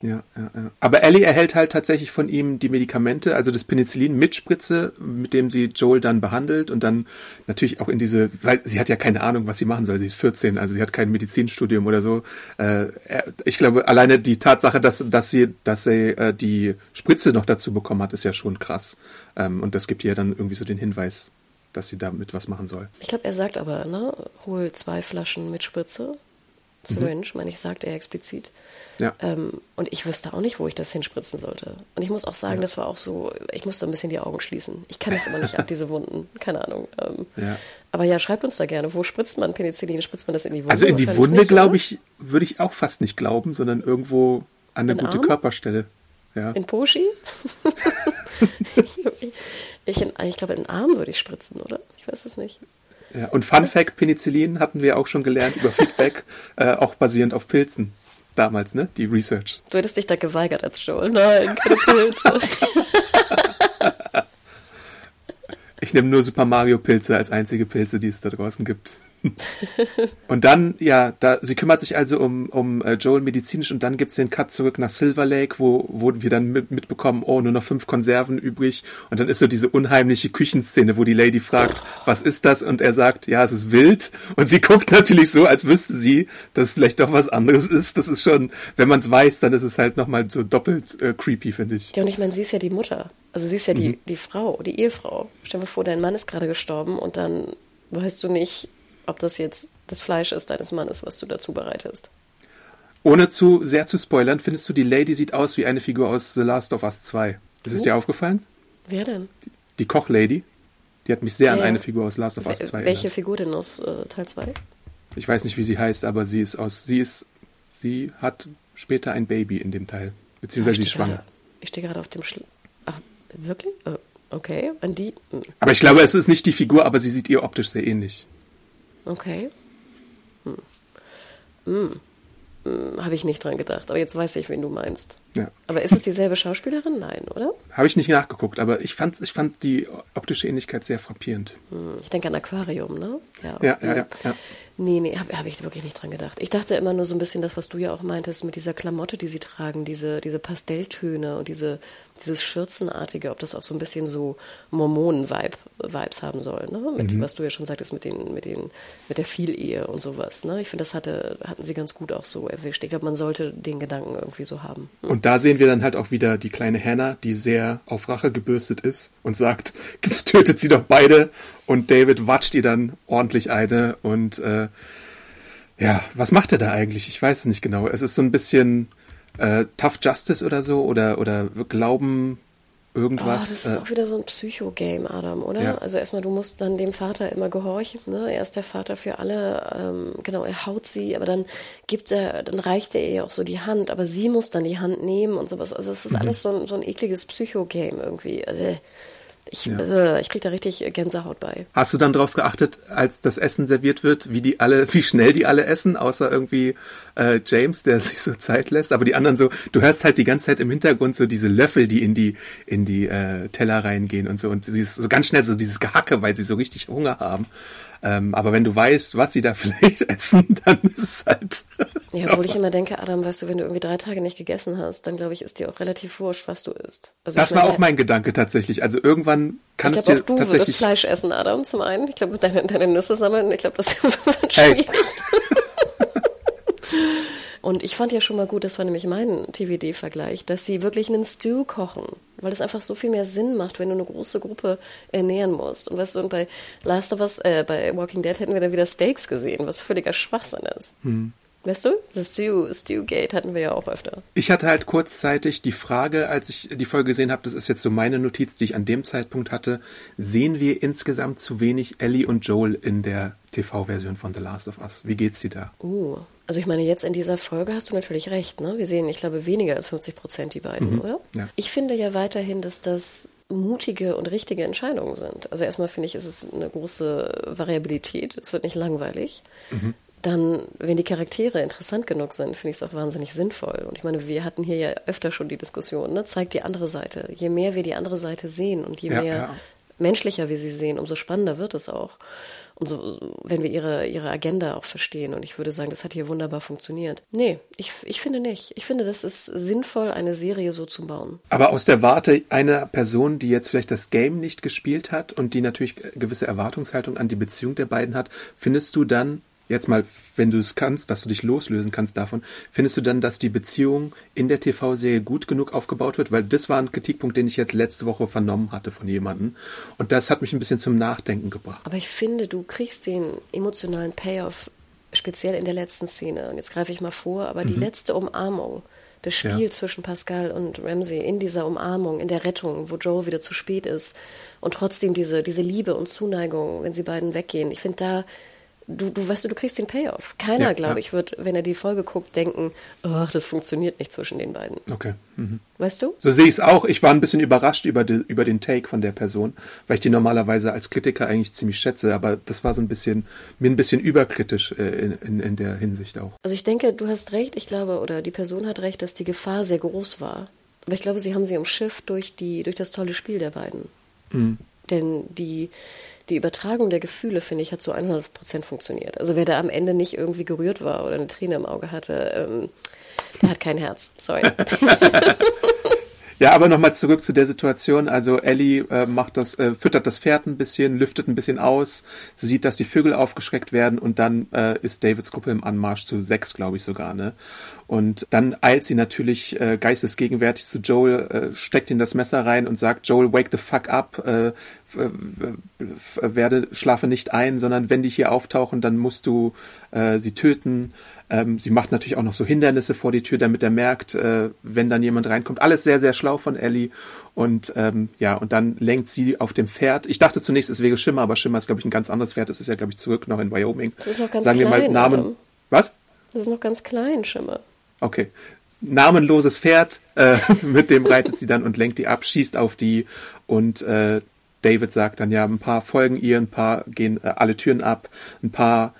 Speaker 1: Ja, ja, ja. Aber Ellie erhält halt tatsächlich von ihm die Medikamente, also das Penicillin mit Spritze, mit dem sie Joel dann behandelt und dann natürlich auch in diese, weil sie hat ja keine Ahnung, was sie machen soll. Sie ist 14, also sie hat kein Medizinstudium oder so. Äh, ich glaube, alleine die Tatsache, dass, dass sie, dass sie äh, die Spritze noch dazu bekommen hat, ist ja schon krass. Ähm, und das gibt ihr dann irgendwie so den Hinweis, dass sie damit was machen soll.
Speaker 2: Ich glaube, er sagt aber, ne, hol zwei Flaschen mit Spritze. Syringe, mhm. meine ich, sagt er explizit. Ja. Ähm, und ich wüsste auch nicht, wo ich das hinspritzen sollte. Und ich muss auch sagen, ja. das war auch so, ich musste ein bisschen die Augen schließen. Ich kann das immer nicht ab, diese Wunden. Keine Ahnung. Ähm, ja. Aber ja, schreibt uns da gerne, wo spritzt man Penicillin? Spritzt man das in die Wunde?
Speaker 1: Also in die Wunde, glaube ich, würde ich auch fast nicht glauben, sondern irgendwo an eine in gute Arm? Körperstelle.
Speaker 2: Ja. In Poshi? ich, ich glaube, in den Arm würde ich spritzen, oder? Ich weiß es nicht.
Speaker 1: Ja, und Fun Fact, Penicillin hatten wir auch schon gelernt über Feedback, äh, auch basierend auf Pilzen damals, ne? Die Research.
Speaker 2: Du hättest dich da geweigert als Joel. Nein, keine Pilze.
Speaker 1: ich nehme nur Super Mario Pilze als einzige Pilze, die es da draußen gibt. und dann, ja, da, sie kümmert sich also um, um äh, Joel medizinisch und dann gibt's den Cut zurück nach Silver Lake, wo, wo wir dann mit, mitbekommen, oh, nur noch fünf Konserven übrig. Und dann ist so diese unheimliche Küchenszene, wo die Lady fragt, was ist das? Und er sagt, ja, es ist wild. Und sie guckt natürlich so, als wüsste sie, dass es vielleicht doch was anderes ist. Das ist schon, wenn man es weiß, dann ist es halt nochmal so doppelt äh, creepy, finde ich.
Speaker 2: Ja, und ich meine, sie ist ja die Mutter. Also sie ist ja die, mhm. die Frau, die Ehefrau. Stell dir vor, dein Mann ist gerade gestorben und dann weißt du nicht, ob das jetzt das Fleisch ist deines Mannes, was du dazu bereitest.
Speaker 1: Ohne zu sehr zu spoilern, findest du, die Lady sieht aus wie eine Figur aus The Last of Us 2. Ist es dir aufgefallen?
Speaker 2: Wer denn?
Speaker 1: Die, die Kochlady. Die hat mich sehr ja, an eine Figur aus Last of Us 2
Speaker 2: erinnert. Welche Figur denn aus äh, Teil 2?
Speaker 1: Ich weiß nicht, wie sie heißt, aber sie ist aus. Sie ist. Sie hat später ein Baby in dem Teil. Beziehungsweise sie ist schwanger.
Speaker 2: Gerade, ich stehe gerade auf dem Schl Ach, wirklich? Äh, okay, an die.
Speaker 1: Hm. Aber ich glaube, es ist nicht die Figur, aber sie sieht ihr optisch sehr ähnlich.
Speaker 2: Okay. Hm. Hm. Hm. Habe ich nicht dran gedacht, aber jetzt weiß ich, wen du meinst. Ja. Aber ist es dieselbe Schauspielerin? Nein, oder?
Speaker 1: Habe ich nicht nachgeguckt, aber ich fand, ich fand die optische Ähnlichkeit sehr frappierend.
Speaker 2: Hm. Ich denke an Aquarium, ne?
Speaker 1: Ja, ja, ja. ja, ja.
Speaker 2: Nee, nee, habe hab ich wirklich nicht dran gedacht. Ich dachte immer nur so ein bisschen das, was du ja auch meintest, mit dieser Klamotte, die sie tragen, diese, diese Pastelltöne und diese, dieses Schürzenartige, ob das auch so ein bisschen so Mormonen-Vibes haben soll, ne? Mit, mhm. was du ja schon sagtest, mit den, mit den, mit der Vielehe und sowas, ne? Ich finde, das hatte, hatten sie ganz gut auch so erwischt. Ich glaube, man sollte den Gedanken irgendwie so haben.
Speaker 1: Mhm. Und da sehen wir dann halt auch wieder die kleine Hannah, die sehr auf Rache gebürstet ist und sagt, tötet sie doch beide. Und David watscht ihr dann ordentlich eine und äh, ja, was macht er da eigentlich? Ich weiß es nicht genau. Es ist so ein bisschen äh, Tough Justice oder so oder, oder Glauben irgendwas.
Speaker 2: Oh, das ist äh, auch wieder so ein Psycho-Game, Adam, oder? Ja. Also erstmal, du musst dann dem Vater immer gehorchen, ne? Er ist der Vater für alle, ähm, genau, er haut sie, aber dann gibt er, dann reicht er ihr auch so die Hand, aber sie muss dann die Hand nehmen und sowas. Also es ist mhm. alles so ein, so ein ekliges Psycho-Game irgendwie. Äh. Ich, ja. äh, ich krieg da richtig Gänsehaut bei.
Speaker 1: Hast du dann darauf geachtet, als das Essen serviert wird, wie die alle, wie schnell die alle essen, außer irgendwie äh, James, der sich so Zeit lässt, aber die anderen so, du hörst halt die ganze Zeit im Hintergrund so diese Löffel, die in die in die äh, Teller reingehen und so und sie ist so ganz schnell so dieses Gehacke, weil sie so richtig Hunger haben. Ähm, aber wenn du weißt, was sie da vielleicht essen, dann ist es halt.
Speaker 2: Ja, obwohl ich immer denke, Adam, weißt du, wenn du irgendwie drei Tage nicht gegessen hast, dann glaube ich, ist dir auch relativ wurscht, was du isst.
Speaker 1: Also das war meine, auch mein Gedanke tatsächlich. Also irgendwann kann
Speaker 2: ich
Speaker 1: es dir
Speaker 2: auch du
Speaker 1: tatsächlich.
Speaker 2: würdest Fleisch essen, Adam, zum einen. Ich glaube, deine, deine Nüsse sammeln, ich glaube, das wird schwierig. Und ich fand ja schon mal gut, das war nämlich mein TVD-Vergleich, dass sie wirklich einen Stew kochen, weil das einfach so viel mehr Sinn macht, wenn du eine große Gruppe ernähren musst. Und weißt du, und bei Last of Us, äh, bei Walking Dead hätten wir dann wieder Steaks gesehen, was völliger Schwachsinn ist. Hm. Weißt du, das Stew, Stewgate hatten wir ja auch öfter.
Speaker 1: Ich hatte halt kurzzeitig die Frage, als ich die Folge gesehen habe, das ist jetzt so meine Notiz, die ich an dem Zeitpunkt hatte, sehen wir insgesamt zu wenig Ellie und Joel in der TV-Version von The Last of Us? Wie geht's dir da?
Speaker 2: Uh, also ich meine, jetzt in dieser Folge hast du natürlich recht, ne? Wir sehen, ich glaube, weniger als 50 Prozent die beiden, mhm. oder? Ja. Ich finde ja weiterhin, dass das mutige und richtige Entscheidungen sind. Also erstmal finde ich, ist es eine große Variabilität. Es wird nicht langweilig. Mhm. Dann, wenn die Charaktere interessant genug sind, finde ich es auch wahnsinnig sinnvoll. Und ich meine, wir hatten hier ja öfter schon die Diskussion, ne? zeigt die andere Seite. Je mehr wir die andere Seite sehen und je ja, mehr ja. menschlicher wir sie sehen, umso spannender wird es auch. Und so, wenn wir ihre, ihre Agenda auch verstehen. Und ich würde sagen, das hat hier wunderbar funktioniert. Nee, ich, ich finde nicht. Ich finde, das ist sinnvoll, eine Serie so zu bauen.
Speaker 1: Aber aus der Warte einer Person, die jetzt vielleicht das Game nicht gespielt hat und die natürlich gewisse Erwartungshaltung an die Beziehung der beiden hat, findest du dann, jetzt mal, wenn du es kannst, dass du dich loslösen kannst davon, findest du dann, dass die Beziehung in der TV-Serie gut genug aufgebaut wird? Weil das war ein Kritikpunkt, den ich jetzt letzte Woche vernommen hatte von jemandem. Und das hat mich ein bisschen zum Nachdenken gebracht.
Speaker 2: Aber ich finde, du kriegst den emotionalen Payoff speziell in der letzten Szene. Und jetzt greife ich mal vor, aber die
Speaker 1: Mhm.
Speaker 2: letzte Umarmung, das Spiel
Speaker 1: Ja.
Speaker 2: zwischen Pascal und Ramsey in dieser Umarmung, in der Rettung, wo Joel wieder zu spät ist und trotzdem diese, diese Liebe und Zuneigung, wenn sie beiden weggehen. Ich finde da, du, du weißt du, du kriegst den Payoff. Keiner,
Speaker 1: Ja,
Speaker 2: glaube
Speaker 1: ja.
Speaker 2: ich, wird, wenn er die Folge guckt, denken, ach, das funktioniert nicht zwischen den beiden.
Speaker 1: Okay. Mhm.
Speaker 2: Weißt du?
Speaker 1: So sehe ich es auch. Ich war ein bisschen überrascht über, die, über den Take von der Person, weil ich die normalerweise als Kritiker eigentlich ziemlich schätze, aber das war so ein bisschen, mir ein bisschen überkritisch äh, in, in, in der Hinsicht auch.
Speaker 2: Also ich denke, du hast recht, ich glaube, oder die Person hat recht, dass die Gefahr sehr groß war. Aber ich glaube, sie haben sie umschifft durch, die, durch das tolle Spiel der beiden. Denn die, die Übertragung der Gefühle, finde ich, hat zu 100 Prozent funktioniert. Also wer da am Ende nicht irgendwie gerührt war oder eine Träne im Auge hatte, ähm, der hat kein Herz. Sorry.
Speaker 1: Ja, aber nochmal zurück zu der Situation. Also Ellie äh, macht das, äh, füttert das Pferd ein bisschen, lüftet ein bisschen aus. Sie sieht, dass die Vögel aufgeschreckt werden und dann äh, ist Davids Gruppe im Anmarsch zu sechs, glaube ich sogar. Ne? Und dann eilt sie natürlich äh, geistesgegenwärtig zu Joel, äh, steckt ihm das Messer rein und sagt, Joel, wake the fuck up, äh, f- f- werde, schlafe nicht ein, sondern wenn die hier auftauchen, dann musst du äh, sie töten. Ähm, sie macht natürlich auch noch so Hindernisse vor die Tür, damit er merkt, äh, wenn dann jemand reinkommt. Alles sehr, sehr schlau von Ellie. Und ähm, ja, und dann lenkt sie auf dem Pferd. Ich dachte zunächst, es wäre Schimmer, aber Schimmer ist, glaube ich, ein ganz anderes Pferd. Das ist ja, glaube ich, zurück noch in Wyoming.
Speaker 2: Das ist noch ganz
Speaker 1: Sagen wir mal
Speaker 2: klein,
Speaker 1: Namen.
Speaker 2: Adam.
Speaker 1: Was?
Speaker 2: Das ist noch ganz klein, Schimmer.
Speaker 1: Okay. Namenloses Pferd, äh, mit dem reitet sie dann und lenkt die ab, schießt auf die und äh, David sagt dann ja, ein paar folgen ihr, ein paar gehen äh, alle Türen ab, ein paar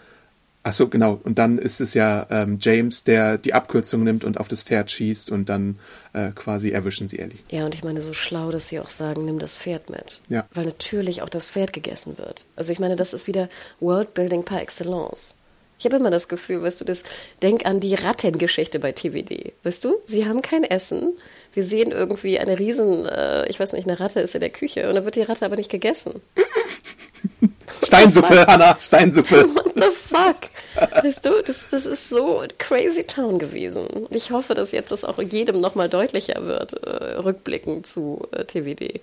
Speaker 1: Ach so, genau. Und dann ist es ja ähm, James, der die Abkürzung nimmt und auf das Pferd schießt und dann äh, quasi erwischen sie Ellie.
Speaker 2: Ja, und ich meine, so schlau, dass sie auch sagen, nimm das Pferd mit.
Speaker 1: Ja.
Speaker 2: Weil natürlich auch das Pferd gegessen wird. Also ich meine, das ist wieder Worldbuilding par excellence. Ich habe immer das Gefühl, weißt du, das, denk an die Rattengeschichte bei TVD. Weißt du, sie haben kein Essen. Wir sehen irgendwie eine riesen, äh, ich weiß nicht, eine Ratte ist in der Küche und dann wird die Ratte aber nicht gegessen.
Speaker 1: Steinsuppe, Hanna, Steinsuppe.
Speaker 2: What the fuck? Weißt du, das, das ist so crazy town gewesen. Ich hoffe, dass jetzt das auch jedem nochmal deutlicher wird, äh, rückblickend zu äh, TVD.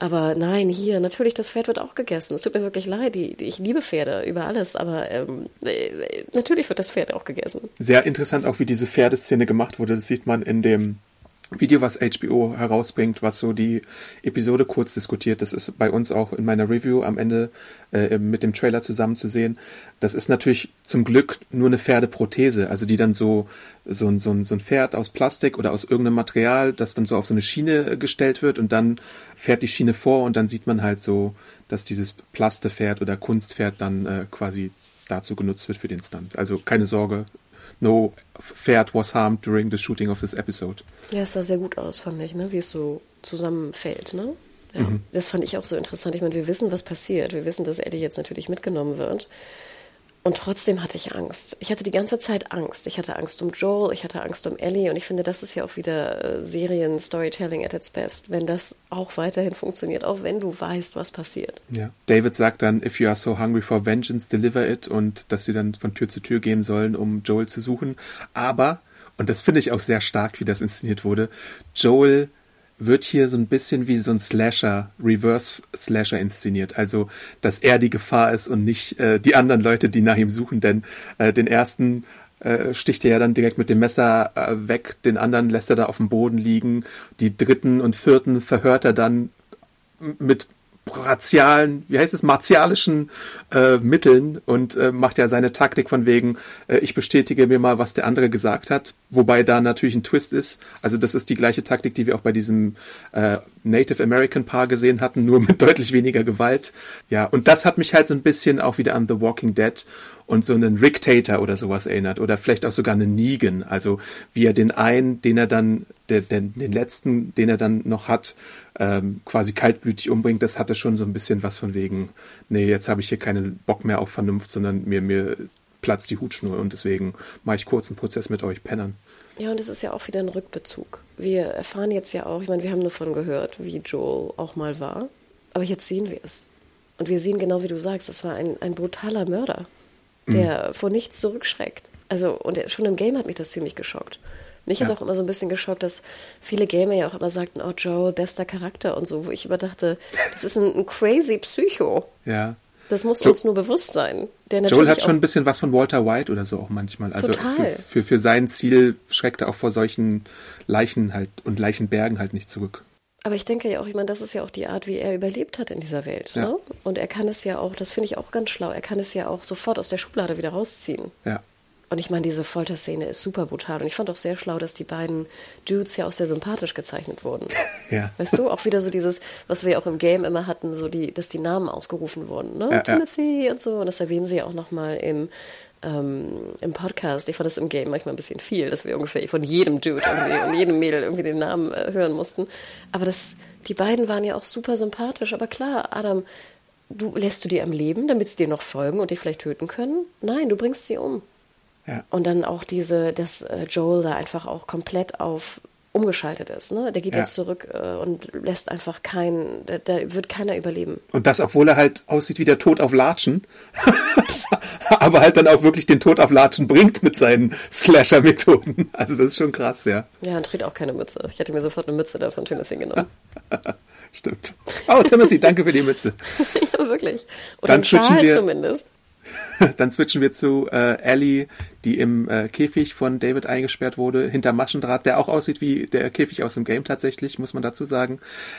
Speaker 2: Aber nein, hier, natürlich, das Pferd wird auch gegessen. Es tut mir wirklich leid, die, die, ich liebe Pferde über alles, aber ähm, äh, natürlich wird das Pferd auch gegessen.
Speaker 1: Sehr interessant auch, wie diese Pferdeszene gemacht wurde. Das sieht man in dem Video, was HBO herausbringt, was so die Episode kurz diskutiert. Das ist bei uns auch in meiner Review am Ende äh, mit dem Trailer zusammen zu sehen. Das ist natürlich zum Glück nur eine Pferdeprothese, also die dann so so ein, so ein, so ein Pferd aus Plastik oder aus irgendeinem Material, das dann so auf so eine Schiene äh, gestellt wird und dann fährt die Schiene vor und dann sieht man halt so, dass dieses Plastepferd oder Kunstpferd dann äh, quasi dazu genutzt wird für den Stunt. Also keine Sorge, no pferd was harmed during the shooting of this episode.
Speaker 2: Ja, es sah sehr gut aus, fand ich, ne? wie es so zusammenfällt. Ne? Ja, Das fand ich auch so interessant. Ich meine, wir wissen, was passiert. Wir wissen, dass Eddie jetzt natürlich mitgenommen wird. Und trotzdem hatte ich Angst. Ich hatte die ganze Zeit Angst. Ich hatte Angst um Joel, ich hatte Angst um Ellie und ich finde, das ist ja auch wieder äh, Serien-Storytelling at its best, wenn das auch weiterhin funktioniert, auch wenn du weißt, was passiert.
Speaker 1: Ja. David sagt dann, if you are so hungry for vengeance, deliver it und dass sie dann von Tür zu Tür gehen sollen, um Joel zu suchen. Aber, und das finde ich auch sehr stark, wie das inszeniert wurde, Joel wird hier so ein bisschen wie so ein Slasher, Reverse Slasher inszeniert. Also, dass er die Gefahr ist und nicht äh, die anderen Leute, die nach ihm suchen. Denn äh, den ersten äh, sticht er ja dann direkt mit dem Messer äh, weg, den anderen lässt er da auf dem Boden liegen. Die dritten und vierten verhört er dann mit razialen, wie heißt es, martialischen äh, Mitteln und äh, macht ja seine Taktik von wegen, äh, ich bestätige mir mal, was der andere gesagt hat, wobei da natürlich ein Twist ist. Also das ist die gleiche Taktik, die wir auch bei diesem äh, Native American Paar gesehen hatten, nur mit deutlich weniger Gewalt. Ja, und das hat mich halt so ein bisschen auch wieder an The Walking Dead und so einen Rick Tater oder sowas erinnert oder vielleicht auch sogar einen Negan. Also wie er den einen, den er dann, der, der, den letzten, den er dann noch hat, ähm, quasi kaltblütig umbringt, das hatte schon so ein bisschen was von wegen, nee, jetzt habe ich hier keinen Bock mehr auf Vernunft, sondern mir, mir platzt die Hutschnur und deswegen mache ich kurz einen Prozess mit euch Pennern.
Speaker 2: Ja, und es ist ja auch wieder ein Rückbezug. Wir erfahren jetzt ja auch, ich meine, wir haben davon gehört, wie Joel auch mal war, aber jetzt sehen wir es. Und wir sehen genau, wie du sagst, es war ein, ein brutaler Mörder, der mhm. vor nichts zurückschreckt. Also, und schon im Game hat mich das ziemlich geschockt. Mich ja. hat auch immer so ein bisschen geschockt, dass viele Gamer ja auch immer sagten, oh Joel, bester Charakter und so, wo ich immer dachte, das ist ein, ein crazy Psycho.
Speaker 1: Ja.
Speaker 2: Das muss jo uns nur bewusst sein.
Speaker 1: Joel hat schon ein bisschen was von Walter White oder so auch manchmal. Also
Speaker 2: Total.
Speaker 1: Für, für, für sein Ziel schreckt er auch vor solchen Leichen halt und Leichenbergen halt nicht zurück.
Speaker 2: Aber ich denke ja auch, ich meine, das ist ja auch die Art, wie er überlebt hat in dieser Welt. Ja. Ne? Und er kann es ja auch, das finde ich auch ganz schlau, er kann es ja auch sofort aus der Schublade wieder rausziehen.
Speaker 1: Ja.
Speaker 2: Und ich meine, diese Folterszene ist super brutal. Und ich fand auch sehr schlau, dass die beiden Dudes ja auch sehr sympathisch gezeichnet wurden.
Speaker 1: Ja.
Speaker 2: Weißt du, auch wieder so dieses, was wir auch im Game immer hatten, so die, dass die Namen ausgerufen wurden, ne? Ja, Timothy ja. und so. Und das erwähnen sie ja auch nochmal im, ähm, im Podcast. Ich fand das im Game manchmal ein bisschen viel, dass wir ungefähr von jedem Dude irgendwie und jedem Mädel irgendwie den Namen äh, hören mussten. Aber das, die beiden waren ja auch super sympathisch. Aber klar, Adam, du lässt du die am Leben, damit sie dir noch folgen und dich vielleicht töten können? Nein, du bringst sie um.
Speaker 1: Ja.
Speaker 2: Und dann auch diese, dass äh, Joel da einfach auch komplett auf umgeschaltet ist. Ne? Der geht ja. jetzt zurück äh, und lässt einfach keinen, da, da, wird keiner überleben.
Speaker 1: Und das, obwohl er halt aussieht wie der Tod auf Latschen, aber halt dann auch wirklich den Tod auf Latschen bringt mit seinen Slasher-Methoden. Also das ist schon krass, ja.
Speaker 2: Ja, und trägt auch keine Mütze. Ich hätte mir sofort eine Mütze da von Timothy genommen.
Speaker 1: Stimmt. Oh, Timothy, danke für die Mütze.
Speaker 2: ja, wirklich. Oder dann switchen wir, zumindest.
Speaker 1: Dann switchen wir zu äh, Ellie, die im äh, Käfig von David eingesperrt wurde, hinter Maschendraht, der auch aussieht wie der Käfig aus dem Game tatsächlich, muss man dazu sagen.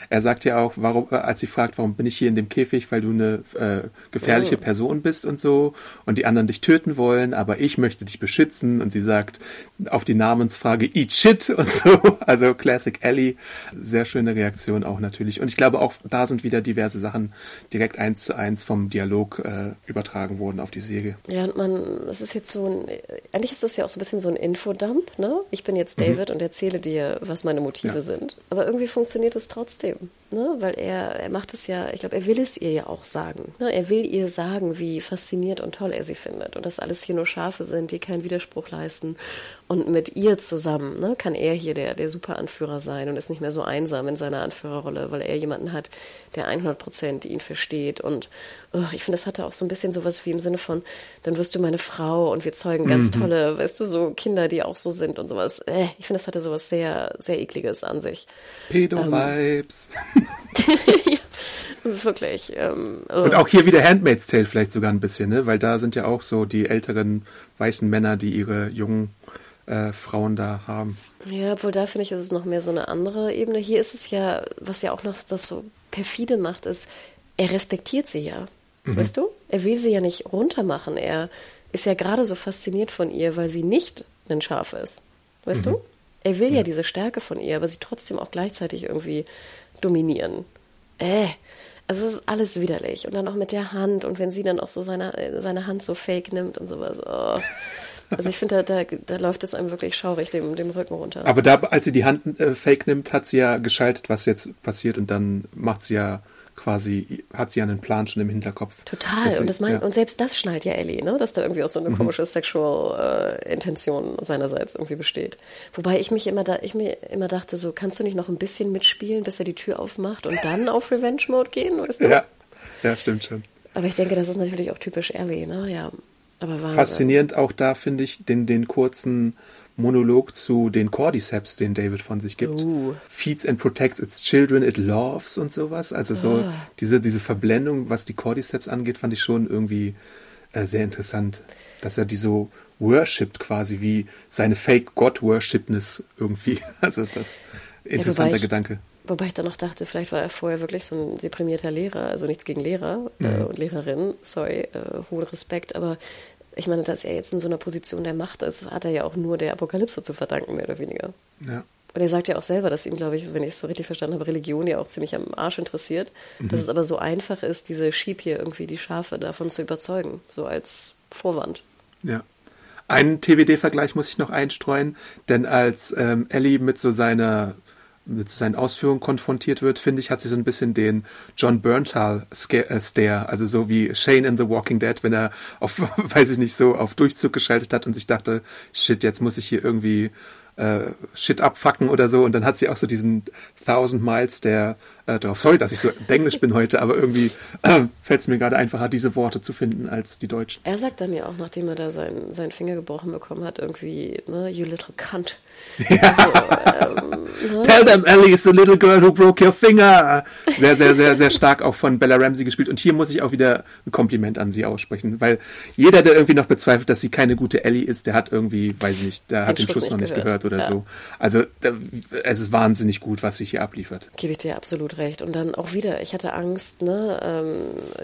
Speaker 1: Er sagt ja auch, warum, äh, als sie fragt, warum bin ich hier in dem Käfig, weil du eine äh, gefährliche oh. Person bist und so und die anderen dich töten wollen, aber ich möchte dich beschützen und sie sagt auf die Namensfrage Eat Shit und so. Also Classic Ellie. Sehr schöne Reaktion auch natürlich. Und ich glaube auch, da sind wieder diverse Sachen direkt eins zu eins vom Dialog äh, übertragen worden auf die Serie.
Speaker 2: Ja, und man, es ist jetzt so ein eigentlich ist das ja auch so ein bisschen so ein Infodump, ne? Ich bin jetzt mhm. David mhm. und erzähle dir, was meine Motive ja. sind. Aber irgendwie funktioniert es trotzdem ne? weil er, er macht es ja, ich glaube, er will es ihr ja auch sagen. Ne? Er will ihr sagen, wie fasziniert und toll er sie findet und dass alles hier nur Schafe sind, die keinen Widerspruch leisten. Und mit ihr zusammen ne, kann er hier der, der Superanführer sein und ist nicht mehr so einsam in seiner Anführerrolle, weil er jemanden hat, der 100 Prozent ihn versteht. Und oh, ich finde, das hatte auch so ein bisschen sowas wie im Sinne von, dann wirst du meine Frau und wir zeugen ganz mhm. tolle, weißt du, so Kinder, die auch so sind und sowas. Äh, ich finde, das hatte sowas sehr, sehr ekliges an sich.
Speaker 1: Pedo-Vibes. Ähm,
Speaker 2: ja, wirklich. Ähm,
Speaker 1: oh. Und auch hier wieder Handmaid's Tale vielleicht sogar ein bisschen, ne? Weil da sind ja auch so die älteren weißen Männer, die ihre jungen äh, Frauen da haben.
Speaker 2: Ja, obwohl da finde ich, ist es noch mehr so eine andere Ebene. Hier ist es ja, was ja auch noch das so perfide macht, ist, er respektiert sie ja. Mhm. Weißt du? Er will sie ja nicht runtermachen. Er ist ja gerade so fasziniert von ihr, weil sie nicht ein Schaf ist. Weißt mhm. du? Er will ja. ja diese Stärke von ihr, aber sie trotzdem auch gleichzeitig irgendwie dominieren. Äh, also es ist alles widerlich. Und dann auch mit der Hand und wenn sie dann auch so seine, seine Hand so fake nimmt und sowas. Oh. Also ich finde, da, da, da, läuft es einem wirklich schaurig dem, dem Rücken runter.
Speaker 1: Aber da, als sie die Hand äh, fake nimmt, hat sie ja geschaltet, was jetzt passiert und dann macht sie ja quasi, hat sie einen Plan schon im Hinterkopf.
Speaker 2: Total. Sie, und, das mein, ja. und selbst das schnallt ja Ellie, ne? dass da irgendwie auch so eine mhm. komische Sexual äh, Intention seinerseits irgendwie besteht. Wobei ich mich immer da, ich mir immer dachte, so kannst du nicht noch ein bisschen mitspielen, bis er die Tür aufmacht und dann auf Revenge Mode gehen, weißt du?
Speaker 1: Ja, ja, stimmt schon.
Speaker 2: Aber ich denke, das ist natürlich auch typisch Ellie, ne? Ja. Aber
Speaker 1: Faszinierend auch da finde ich den, den kurzen Monolog zu den Cordyceps, den David von sich gibt. Uh. Feeds and protects its children it loves und sowas. Also so ah. diese, diese Verblendung, was die Cordyceps angeht, fand ich schon irgendwie äh, sehr interessant. Dass er die so worshipped quasi, wie seine Fake-God-Worshipness irgendwie. Also das interessanter ja, Gedanke.
Speaker 2: Wobei ich dann noch dachte, vielleicht war er vorher wirklich so ein deprimierter Lehrer, also nichts gegen Lehrer mhm. äh, und Lehrerinnen, sorry, äh, hohen Respekt, aber ich meine, dass er jetzt in so einer Position der Macht ist, hat er ja auch nur der Apokalypse zu verdanken, mehr oder weniger.
Speaker 1: Ja.
Speaker 2: Und er sagt ja auch selber, dass ihm, glaube ich, wenn ich es so richtig verstanden habe, Religion ja auch ziemlich am Arsch interessiert. Mhm. Dass es aber so einfach ist, diese Sheep hier irgendwie, die Schafe davon zu überzeugen. So als Vorwand.
Speaker 1: Ja. Einen TWD-Vergleich muss ich noch einstreuen, denn als ähm, Ellie mit so seiner mit seinen Ausführungen konfrontiert wird, finde ich, hat sie so ein bisschen den John Berntal äh, also so wie Shane in The Walking Dead, wenn er auf, weiß ich nicht, so auf Durchzug geschaltet hat und sich dachte, shit, jetzt muss ich hier irgendwie äh, Shit abfacken oder so. Und dann hat sie auch so diesen Thousand Miles der äh, drauf. Sorry, dass ich so englisch bin heute, aber irgendwie äh, fällt es mir gerade einfacher, diese Worte zu finden als die deutschen.
Speaker 2: Er sagt dann ja auch, nachdem er da seinen, seinen Finger gebrochen bekommen hat, irgendwie, ne, you little cunt. Ja.
Speaker 1: Also, ähm, ne? Tell them Ellie is the little girl who broke your finger. Sehr, sehr, sehr, sehr stark auch von Bella Ramsey gespielt. Und hier muss ich auch wieder ein Kompliment an sie aussprechen, weil jeder, der irgendwie noch bezweifelt, dass sie keine gute Ellie ist, der hat irgendwie, weiß ich nicht, der den hat den Schuss, Schuss noch nicht gehört, gehört oder ja. so. Also es ist wahnsinnig gut, was sich hier abliefert.
Speaker 2: Gebe ich dir absolut recht. Und dann auch wieder, ich hatte Angst, ne? Ähm,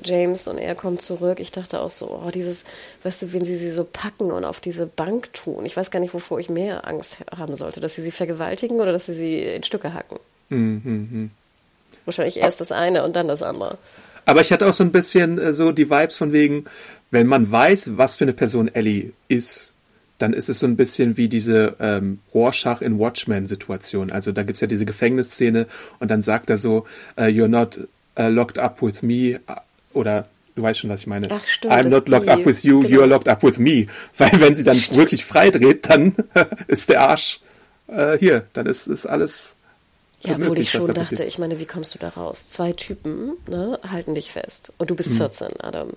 Speaker 2: James und er kommen zurück. Ich dachte auch so, oh, dieses, weißt du, wenn sie sie so packen und auf diese Bank tun. Ich weiß gar nicht, wovor ich mehr Angst haben sollte, dass sie sie vergewaltigen oder dass sie sie in Stücke hacken. Mhm. mhm. Wahrscheinlich erst das eine und dann das andere.
Speaker 1: Aber ich hatte auch so ein bisschen äh, so die Vibes von wegen, wenn man weiß, was für eine Person Ellie ist, dann ist es so ein bisschen wie diese ähm, Rorschach in Watchmen-Situation. Also da gibt's ja diese Gefängnisszene und dann sagt er so, uh, you're not uh, locked up with me uh, oder du weißt schon, was ich meine.
Speaker 2: Ach, stimmt,
Speaker 1: I'm not locked die, up with you, genau. you're locked up with me. Weil wenn sie dann stimmt. wirklich freidreht, dann ist der Arsch äh, hier, dann ist, ist alles.
Speaker 2: Ja, obwohl ich schon dachte, passiert. ich meine, wie kommst du da raus? Zwei Typen ne, halten dich fest und du bist hm. 14, Adam.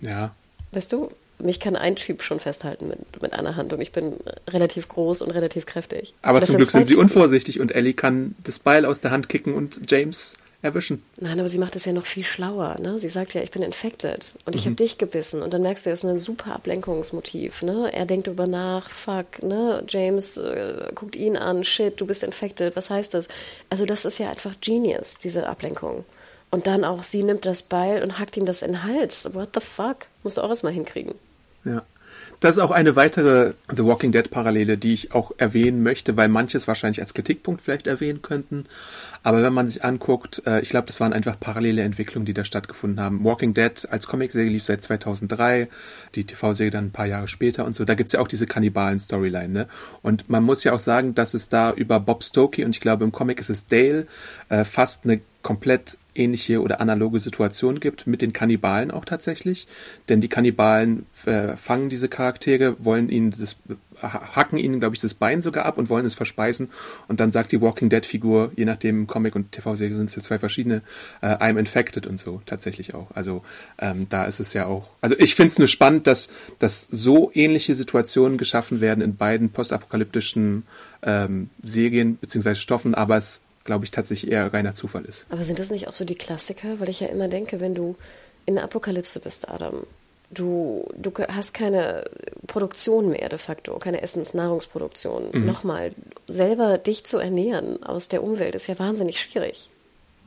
Speaker 1: Ja.
Speaker 2: Weißt du, mich kann ein Typ schon festhalten mit, mit einer Hand und ich bin relativ groß und relativ kräftig.
Speaker 1: Aber zum Glück sind sie unvorsichtig und Ellie kann das Beil aus der Hand kicken und James erwischen.
Speaker 2: Nein, aber sie macht es ja noch viel schlauer. Ne? Sie sagt ja, ich bin infected und ich mhm. habe dich gebissen. Und dann merkst du, es ist ein super Ablenkungsmotiv. Ne? Er denkt über nach, fuck, ne? James äh, guckt ihn an, shit, du bist infected, was heißt das? Also das ist ja einfach Genius, diese Ablenkung. Und dann auch, sie nimmt das Beil und hackt ihm das in den Hals. What the fuck? Musst du auch erstmal hinkriegen.
Speaker 1: Ja. Das ist auch eine weitere The Walking Dead Parallele, die ich auch erwähnen möchte, weil manches wahrscheinlich als Kritikpunkt vielleicht erwähnen könnten. Aber wenn man sich anguckt, äh, ich glaube, das waren einfach parallele Entwicklungen, die da stattgefunden haben. Walking Dead als Comicserie lief seit 2003, die TV-Serie dann ein paar Jahre später und so. Da gibt's ja auch diese Kannibalen-Storyline. Ne? Und man muss ja auch sagen, dass es da über Bob Stokey und ich glaube im Comic ist es Dale äh, fast eine komplett ähnliche oder analoge Situation gibt, mit den Kannibalen auch tatsächlich. Denn die Kannibalen äh, fangen diese Charaktere, wollen ihnen das, hacken ihnen, glaube ich, das Bein sogar ab und wollen es verspeisen. Und dann sagt die Walking Dead-Figur, je nachdem Comic und TV-Serie sind es ja zwei verschiedene, äh, I'm infected und so, tatsächlich auch. Also ähm, da ist es ja auch. Also ich finde es nur spannend, dass, dass so ähnliche Situationen geschaffen werden in beiden postapokalyptischen ähm, Serien beziehungsweise Stoffen, aber es glaube ich, tatsächlich eher reiner Zufall ist.
Speaker 2: Aber sind das nicht auch so die Klassiker? Weil ich ja immer denke, wenn du in der Apokalypse bist, Adam, du, du hast keine Produktion mehr de facto, keine Essensnahrungsproduktion. Mhm. Nochmal, selber dich zu ernähren aus der Umwelt ist ja wahnsinnig schwierig.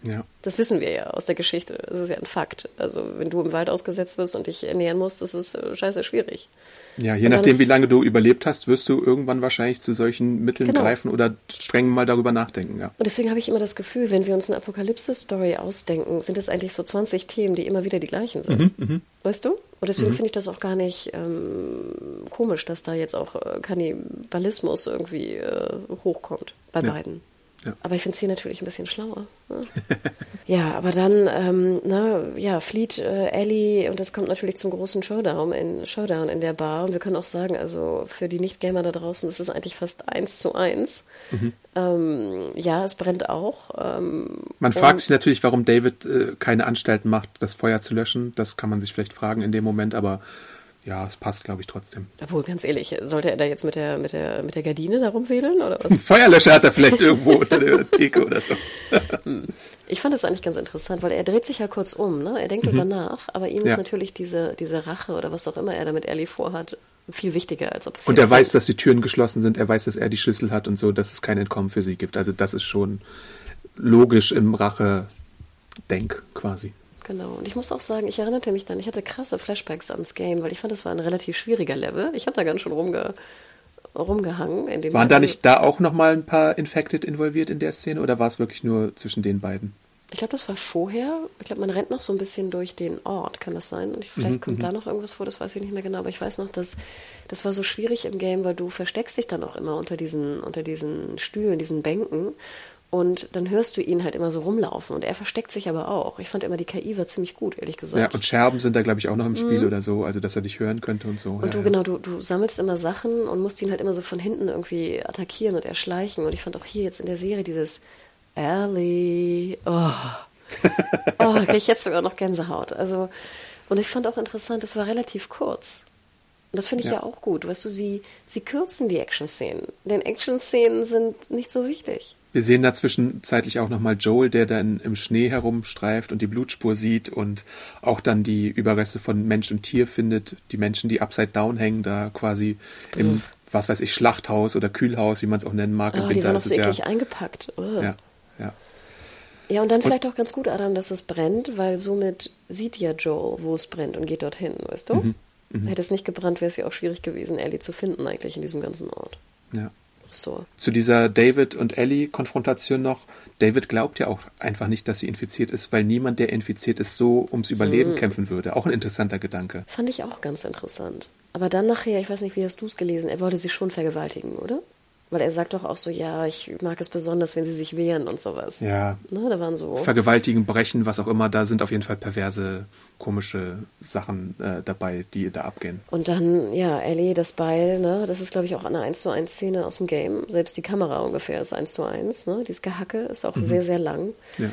Speaker 1: Ja.
Speaker 2: Das wissen wir ja aus der Geschichte. Das ist ja ein Fakt. Also, wenn du im Wald ausgesetzt wirst und dich ernähren musst, das ist äh, scheiße schwierig.
Speaker 1: Ja, je nachdem, wie lange du überlebt hast, wirst du irgendwann wahrscheinlich zu solchen Mitteln genau. greifen oder streng mal darüber nachdenken. Ja.
Speaker 2: Und deswegen habe ich immer das Gefühl, wenn wir uns eine Apokalypse-Story ausdenken, sind es eigentlich so 20 Themen, die immer wieder die gleichen sind. Mhm, mh. Weißt du? Und deswegen mhm. finde ich das auch gar nicht ähm, komisch, dass da jetzt auch äh, Kannibalismus irgendwie äh, hochkommt bei ja. beiden. Ja. Aber ich finde hier natürlich ein bisschen schlauer. Ne? ja, aber dann ähm, na, ja, flieht äh, Ellie und das kommt natürlich zum großen Showdown in, Showdown in der Bar. Und wir können auch sagen, also für die Nicht-Gamer da draußen ist es eigentlich fast eins zu eins. Mhm. Ähm, ja, es brennt auch. Ähm,
Speaker 1: man fragt sich natürlich, warum David äh, keine Anstalten macht, das Feuer zu löschen. Das kann man sich vielleicht fragen in dem Moment, aber ja, es passt, glaube ich, trotzdem.
Speaker 2: Obwohl, ganz ehrlich, sollte er da jetzt mit der, mit der, mit der Gardine da rumwedeln oder was?
Speaker 1: Feuerlöscher hat er vielleicht irgendwo unter der Theke oder so.
Speaker 2: Ich fand das eigentlich ganz interessant, weil er dreht sich ja kurz um, ne? Er denkt mhm. darüber nach, aber ihm ja. ist natürlich diese, diese Rache oder was auch immer er da mit Ellie vorhat, viel wichtiger, als ob es
Speaker 1: Und er weiß, dass die Türen geschlossen sind, er weiß, dass er die Schlüssel hat und so, dass es kein Entkommen für sie gibt. Also das ist schon logisch im Rache-Denk quasi.
Speaker 2: Genau. Und ich muss auch sagen, ich erinnerte mich dann, ich hatte krasse Flashbacks ans Game, weil ich fand, das war ein relativ schwieriger Level. Ich habe da ganz schön rumge rumgehangen. In dem
Speaker 1: Waren da nicht da auch nochmal ein paar Infected involviert in der Szene oder war es wirklich nur zwischen den beiden?
Speaker 2: Ich glaube, das war vorher. Ich glaube, man rennt noch so ein bisschen durch den Ort, kann das sein? Und vielleicht
Speaker 1: Mhm,
Speaker 2: kommt da noch irgendwas vor, das weiß ich nicht mehr genau. Aber ich weiß noch, dass das war so schwierig im Game, weil du versteckst dich dann auch immer unter diesen, unter diesen Stühlen, diesen Bänken. Und dann hörst du ihn halt immer so rumlaufen. Und er versteckt sich aber auch. Ich fand immer, die KI war ziemlich gut, ehrlich
Speaker 1: Ja,
Speaker 2: gesagt.
Speaker 1: und Scherben sind da, glaube ich, auch noch im Spiel oder so, also dass er dich hören könnte und so.
Speaker 2: Mhm. Und
Speaker 1: ja,
Speaker 2: du,
Speaker 1: ja.
Speaker 2: genau, du, du sammelst immer Sachen und musst ihn halt immer so von hinten irgendwie attackieren und erschleichen. Und ich fand auch hier jetzt in der Serie dieses Ellie. Oh. Oh, da krieg ich jetzt sogar noch Gänsehaut. Also, und ich fand auch interessant, es war relativ kurz. Und das finde ich ja.
Speaker 1: Ja.
Speaker 2: auch gut. Weißt du, sie, sie kürzen die Action-Szenen. Denn Action-Szenen sind nicht so wichtig.
Speaker 1: Wir sehen da zwischenzeitlich auch nochmal Joel, der dann im Schnee herumstreift und die Blutspur sieht und auch dann die Überreste von Mensch und Tier findet. Die Menschen, die upside down hängen, da quasi im, was weiß ich, Schlachthaus oder Kühlhaus, wie man es auch nennen mag. Im
Speaker 2: Oh, die
Speaker 1: Winter
Speaker 2: waren noch so eklig
Speaker 1: ja,
Speaker 2: eingepackt. Oh.
Speaker 1: ja, ja.
Speaker 2: Ja, und dann vielleicht auch ganz gut, Adam, dass es brennt, weil somit sieht ja Joel, wo es brennt und geht dorthin, weißt du? Hätte es nicht gebrannt, wäre es ja auch schwierig gewesen, Ellie zu finden eigentlich in diesem ganzen Ort.
Speaker 1: ja.
Speaker 2: So.
Speaker 1: Zu dieser David und Ellie Konfrontation noch. David glaubt ja auch einfach nicht, dass sie infiziert ist, weil niemand, der infiziert ist, so ums Überleben kämpfen würde. Auch ein interessanter Gedanke.
Speaker 2: Fand ich auch ganz interessant. Aber dann nachher, ich weiß nicht, wie hast du es gelesen, er wollte sie schon vergewaltigen, oder? Weil er sagt doch auch so, ja, ich mag es besonders, wenn sie sich wehren und sowas.
Speaker 1: Ja.
Speaker 2: Ne, da waren so.
Speaker 1: Vergewaltigen, brechen, was auch immer, da sind auf jeden Fall perverse, komische Sachen äh, dabei, die da abgehen.
Speaker 2: Und dann, ja, Ellie, das Beil, ne, das ist, glaube ich, auch eine 1 zu 1 Szene aus dem Game. Selbst die Kamera ungefähr ist 1 zu 1, ne? Dieses Gehacke ist auch sehr, sehr lang.
Speaker 1: Ja.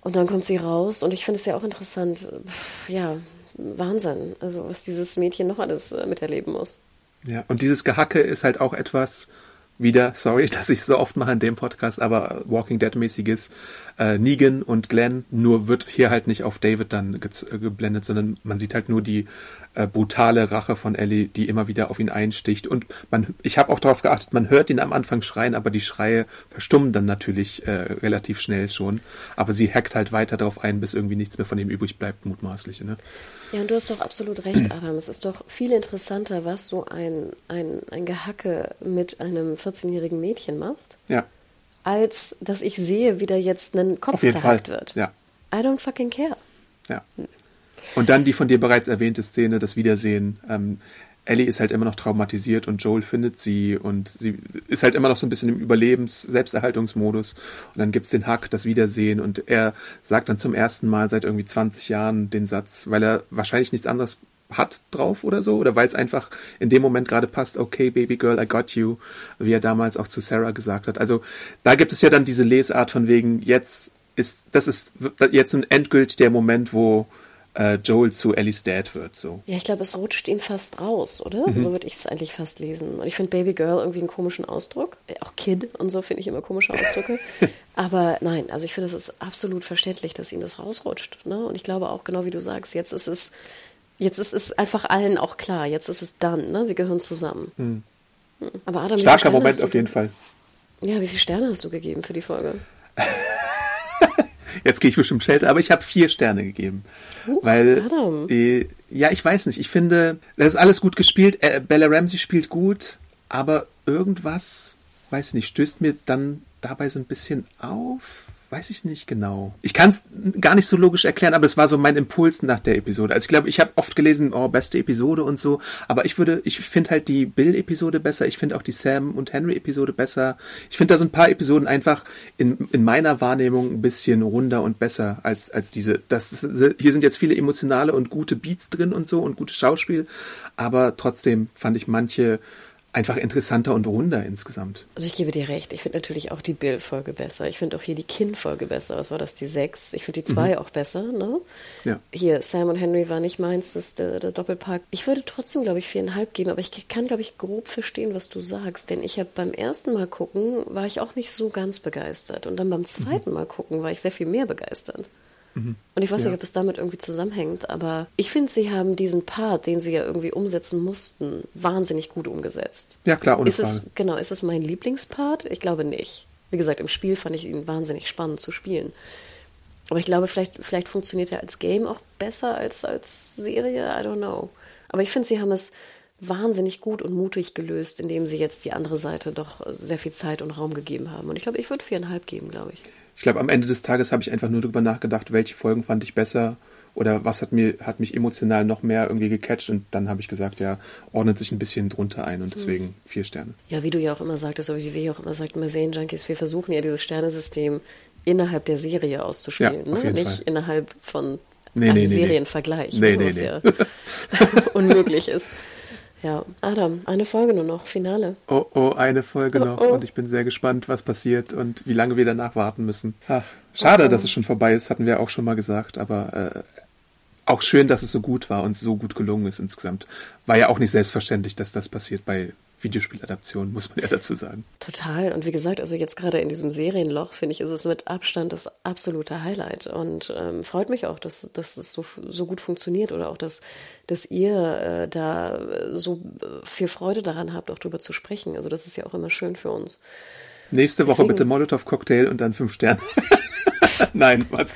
Speaker 2: Und dann kommt sie raus und ich finde es ja auch interessant, pff, ja, Wahnsinn, also was dieses Mädchen noch alles äh, miterleben muss.
Speaker 1: Ja, und dieses Gehacke ist halt auch etwas, wieder, sorry, dass ich so oft mache in dem Podcast, aber Walking Dead-mäßiges äh, Negan und Glenn, nur wird hier halt nicht auf David dann äh, geblendet, sondern man sieht halt nur die äh, brutale Rache von Ellie, die immer wieder auf ihn einsticht. Und man, ich habe auch darauf geachtet, man hört ihn am Anfang schreien, aber die Schreie verstummen dann natürlich äh, relativ schnell schon. Aber sie hackt halt weiter darauf ein, bis irgendwie nichts mehr von ihm übrig bleibt, mutmaßlich. Ne?
Speaker 2: Ja, und du hast doch absolut recht, Adam. Es ist doch viel interessanter, was so ein, ein, ein Gehacke mit einem 14-jährigen Mädchen macht,
Speaker 1: Ja,
Speaker 2: als dass ich sehe, wie da jetzt ein Kopf zerhackt wird.
Speaker 1: Ja,
Speaker 2: I don't fucking care.
Speaker 1: ja. Und dann die von dir bereits erwähnte Szene, das Wiedersehen. Ähm, Ellie ist halt immer noch traumatisiert und Joel findet sie und sie ist halt immer noch so ein bisschen im Überlebens-, Selbsterhaltungsmodus. Und dann gibt's den Hack, das Wiedersehen und er sagt dann zum ersten Mal seit irgendwie 20 Jahren den Satz, weil er wahrscheinlich nichts anderes hat drauf oder so oder weil es einfach in dem Moment gerade passt, okay, Baby Girl, I got you, wie er damals auch zu Sarah gesagt hat. Also da gibt es ja dann diese Lesart von wegen, jetzt ist, das ist jetzt ein endgültig der Moment, wo äh, Joel zu Ellies Dad wird, so.
Speaker 2: Ja, ich glaube, es rutscht ihm fast raus, oder?
Speaker 1: Mhm.
Speaker 2: So würde ich es eigentlich fast lesen. Und ich finde Baby Girl irgendwie einen komischen Ausdruck. Äh, Auch Kid und so finde ich immer komische Ausdrücke. Aber nein, also ich finde, es ist absolut verständlich, dass ihm das rausrutscht. Ne? Und ich glaube auch, genau wie du sagst, jetzt ist es, jetzt ist es einfach allen auch klar. Jetzt ist es dann, ne? Wir gehören zusammen. Hm. Aber Adam,
Speaker 1: Starker Moment auf jeden Fall.
Speaker 2: Ja, wie viele Sterne hast du gegeben für die Folge?
Speaker 1: Jetzt gehe ich bestimmt Schelte, aber ich habe vier Sterne gegeben. weil,
Speaker 2: Adam.
Speaker 1: äh, ja, ich weiß nicht. Ich finde, das ist alles gut gespielt. Äh, Bella Ramsey spielt gut, aber irgendwas, weiß nicht, stößt mir dann dabei so ein bisschen auf. Weiß ich nicht genau. Ich kann es gar nicht so logisch erklären, aber es war so mein Impuls nach der Episode. Also ich glaube, ich habe oft gelesen, oh, beste Episode und so, aber ich würde, ich finde halt die Bill-Episode besser, ich finde auch die Sam und Henry-Episode besser. Ich finde da so ein paar Episoden einfach in, in meiner Wahrnehmung ein bisschen runder und besser als, als diese. Das ist, hier sind jetzt viele emotionale und gute Beats drin und so und gutes Schauspiel, aber trotzdem fand ich manche einfach interessanter und runder insgesamt.
Speaker 2: Also ich gebe dir recht. Ich finde natürlich auch die Bill-Folge besser. Ich finde auch hier die Kin-Folge besser. Was war das, die sechs? Ich finde die zwei auch besser, ne?
Speaker 1: Ja.
Speaker 2: Hier, Sam und Henry war nicht meins, das ist der, der Doppelpack. Ich würde trotzdem, glaube ich, viereinhalb geben, aber ich kann, glaube ich, grob verstehen, was du sagst. Denn ich habe beim ersten Mal gucken, war ich auch nicht so ganz begeistert. Und dann beim zweiten Mal gucken, war ich sehr viel mehr begeistert. Und ich weiß
Speaker 1: Ja.
Speaker 2: nicht, ob es damit irgendwie zusammenhängt, aber ich finde, sie haben diesen Part, den sie ja irgendwie umsetzen mussten, wahnsinnig gut umgesetzt.
Speaker 1: Ja, klar, ohne
Speaker 2: ist es,
Speaker 1: Frage.
Speaker 2: Genau, ist es mein Lieblingspart? Ich glaube nicht. Wie gesagt, im Spiel fand ich ihn wahnsinnig spannend zu spielen. Aber ich glaube, vielleicht, vielleicht funktioniert er als Game auch besser als als Serie. I don't know. Aber ich finde, sie haben es wahnsinnig gut und mutig gelöst, indem sie jetzt die andere Seite doch sehr viel Zeit und Raum gegeben haben. Und ich glaube, ich würde viereinhalb geben, glaube ich.
Speaker 1: Ich glaube, am Ende des Tages habe ich einfach nur darüber nachgedacht, welche Folgen fand ich besser oder was hat mir hat mich emotional noch mehr irgendwie gecatcht und dann habe ich gesagt, ja, ordnet sich ein bisschen drunter ein und deswegen mhm. vier Sterne.
Speaker 2: Ja, wie du ja auch immer sagtest, oder wie wir auch immer sagten bei Junkies, wir versuchen ja dieses Sternesystem innerhalb der Serie auszuspielen, ja, ne? nicht Fall. innerhalb von nee, einem nee, Serienvergleich, nee, nee, was ja unmöglich ist. Ja, Adam, eine Folge nur noch, Finale.
Speaker 1: Oh, oh, eine Folge oh, noch. Oh. Und ich bin sehr gespannt, was passiert und wie lange wir danach warten müssen. Ach, schade, oh, dass es schon vorbei ist, hatten wir auch schon mal gesagt, aber äh, auch schön, dass es so gut war und so gut gelungen ist insgesamt. War ja auch nicht selbstverständlich, dass das passiert bei Videospieladaptionen, muss man ja dazu sagen.
Speaker 2: Total. Und wie gesagt, also jetzt gerade in diesem Serienloch, finde ich, ist es mit Abstand das absolute Highlight. Und ähm, freut mich auch, dass, dass das so, so gut funktioniert oder auch, dass, dass ihr äh, da so viel Freude daran habt, auch darüber zu sprechen. Also das ist ja auch immer schön für uns.
Speaker 1: Nächste Woche Deswegen, bitte Molotow-Cocktail und dann fünf Sterne. Nein, was?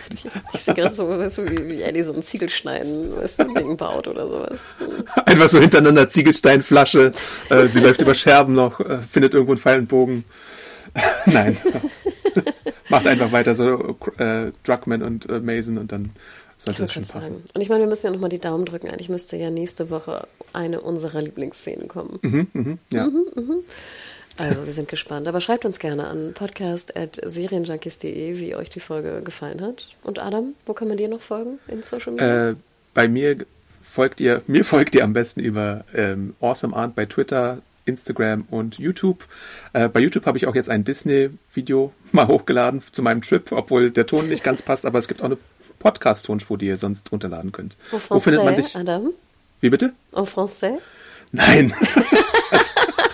Speaker 2: Ich sehe gerade so, weißt du, wie, wie Eddie so ein Ziegelstein, weißt du, Ding baut oder sowas.
Speaker 1: Einfach so hintereinander Ziegelsteinflasche. Äh, sie läuft über Scherben noch, äh, findet irgendwo einen Pfeil und Bogen. Nein. Macht einfach weiter so äh, Druckmann und äh, Mason und dann sollte das schon passen. Sagen.
Speaker 2: Und ich meine, wir müssen ja nochmal die Daumen drücken. Eigentlich müsste ja nächste Woche eine unserer Lieblingsszenen kommen.
Speaker 1: Mhm, mh, ja. Mhm, mh.
Speaker 2: Also, wir sind gespannt. Aber schreibt uns gerne an podcast.serienjunkies.de, wie euch die Folge gefallen hat. Und Adam, wo kann man dir noch folgen in Social Media?
Speaker 1: Äh, bei mir folgt ihr, mir folgt ihr am besten über ähm, Awesome Art bei Twitter, Instagram und YouTube. Äh, bei YouTube habe ich auch jetzt ein Disney-Video mal hochgeladen zu meinem Trip, obwohl der Ton nicht ganz passt, aber es gibt auch eine Podcast-Tonspur, die ihr sonst runterladen könnt.
Speaker 2: Au Wo findet man dich? Adam?
Speaker 1: Wie bitte?
Speaker 2: En français?
Speaker 1: Nein.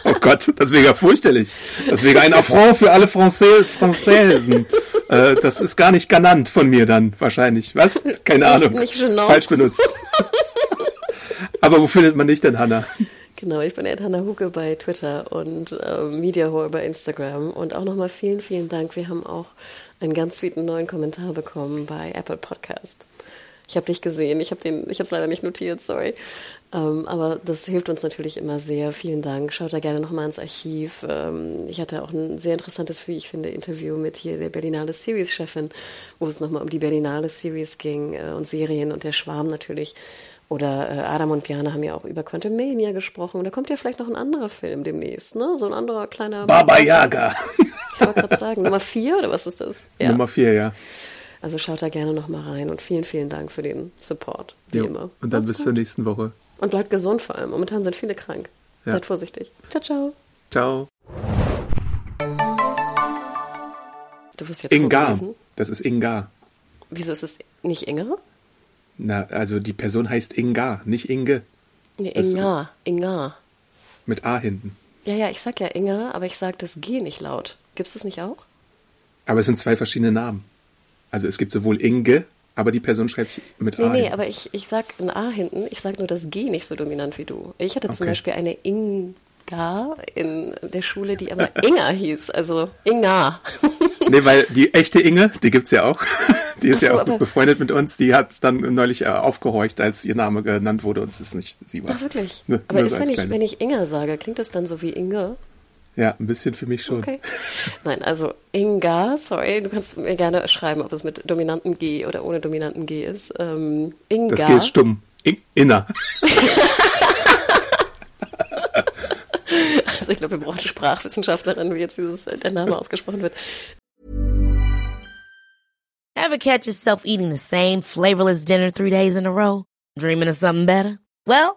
Speaker 1: oh Gott, das wäre ja fürchterlich. Das wäre ein Affront für alle Franzä Franzäsen. Äh, das ist gar nicht genannt von mir dann wahrscheinlich. Was? Keine Ahnung. Nicht, nicht Falsch benutzt. Aber wo findet man dich denn, Hanna?
Speaker 2: Genau, ich bin Ed Hanna Huke bei Twitter und äh, Mediahore bei Instagram. Und auch nochmal vielen, vielen Dank. Wir haben auch einen ganz sweeten neuen Kommentar bekommen bei Apple Podcast. Ich habe dich gesehen, ich habe den, ich habe es leider nicht notiert, sorry. Ähm, aber das hilft uns natürlich immer sehr. Vielen Dank. Schaut da gerne nochmal ins Archiv. Ähm, ich hatte auch ein sehr interessantes, wie ich finde, Interview mit hier der Berlinale Series-Chefin, wo es nochmal um die Berlinale Series ging äh, und Serien und der Schwarm natürlich. Oder äh, Adam und Björn haben ja auch über Quantumania gesprochen. Und da kommt ja vielleicht noch ein anderer Film demnächst, ne? So ein anderer kleiner.
Speaker 1: Baba Yaga.
Speaker 2: Ich wollte gerade sagen, Nummer vier oder was ist das?
Speaker 1: Ja. Nummer vier, ja.
Speaker 2: Also schaut da gerne nochmal rein und vielen, vielen Dank für den Support, wie jo. immer.
Speaker 1: Und dann Macht's bis gut. zur nächsten Woche.
Speaker 2: Und bleibt gesund vor allem. Momentan sind viele krank. Ja. Seid vorsichtig. Ciao, ciao.
Speaker 1: Ciao.
Speaker 2: Du wirst jetzt
Speaker 1: Ingar. Vorlesen. Das ist Ingar.
Speaker 2: Wieso ist es nicht Inge?
Speaker 1: Na, also die Person heißt Ingar, nicht Inge.
Speaker 2: Nee, Ingar. Ingar.
Speaker 1: Mit A hinten.
Speaker 2: Ja, ja, ich sag ja Inge, aber ich sag das G nicht laut. Gibt's das nicht auch?
Speaker 1: Aber es sind zwei verschiedene Namen. Also es gibt sowohl Inge aber die Person schreibt sich mit
Speaker 2: nee,
Speaker 1: A.
Speaker 2: Nee, nee, aber ich, ich sag ein A hinten. Ich sag nur das G nicht so dominant wie du. Ich hatte okay. zum Beispiel eine Inga in der Schule, die aber Inga hieß. Also Inga.
Speaker 1: nee, weil die echte Inge, die gibt's ja auch. Die ist so, ja auch gut befreundet mit uns. Die hat dann neulich äh, aufgehorcht, als ihr Name genannt wurde und es ist nicht sie war.
Speaker 2: Ach, wirklich? Ne, aber ist, wenn, ich, wenn ich Inga sage, klingt das dann so wie Inge?
Speaker 1: Ja, ein bisschen für mich schon. Okay.
Speaker 2: Nein, also Inga, sorry, du kannst mir gerne schreiben, ob es mit dominanten G oder ohne dominanten G ist. Ähm, Inga.
Speaker 1: Das G ist stumm. In inner.
Speaker 2: also ich glaube, wir brauchen eine Sprachwissenschaftlerin, wie jetzt dieses, der Name ausgesprochen wird.
Speaker 3: Ever catch yourself eating the same flavorless dinner three days in a row? Dreaming of something better? Well,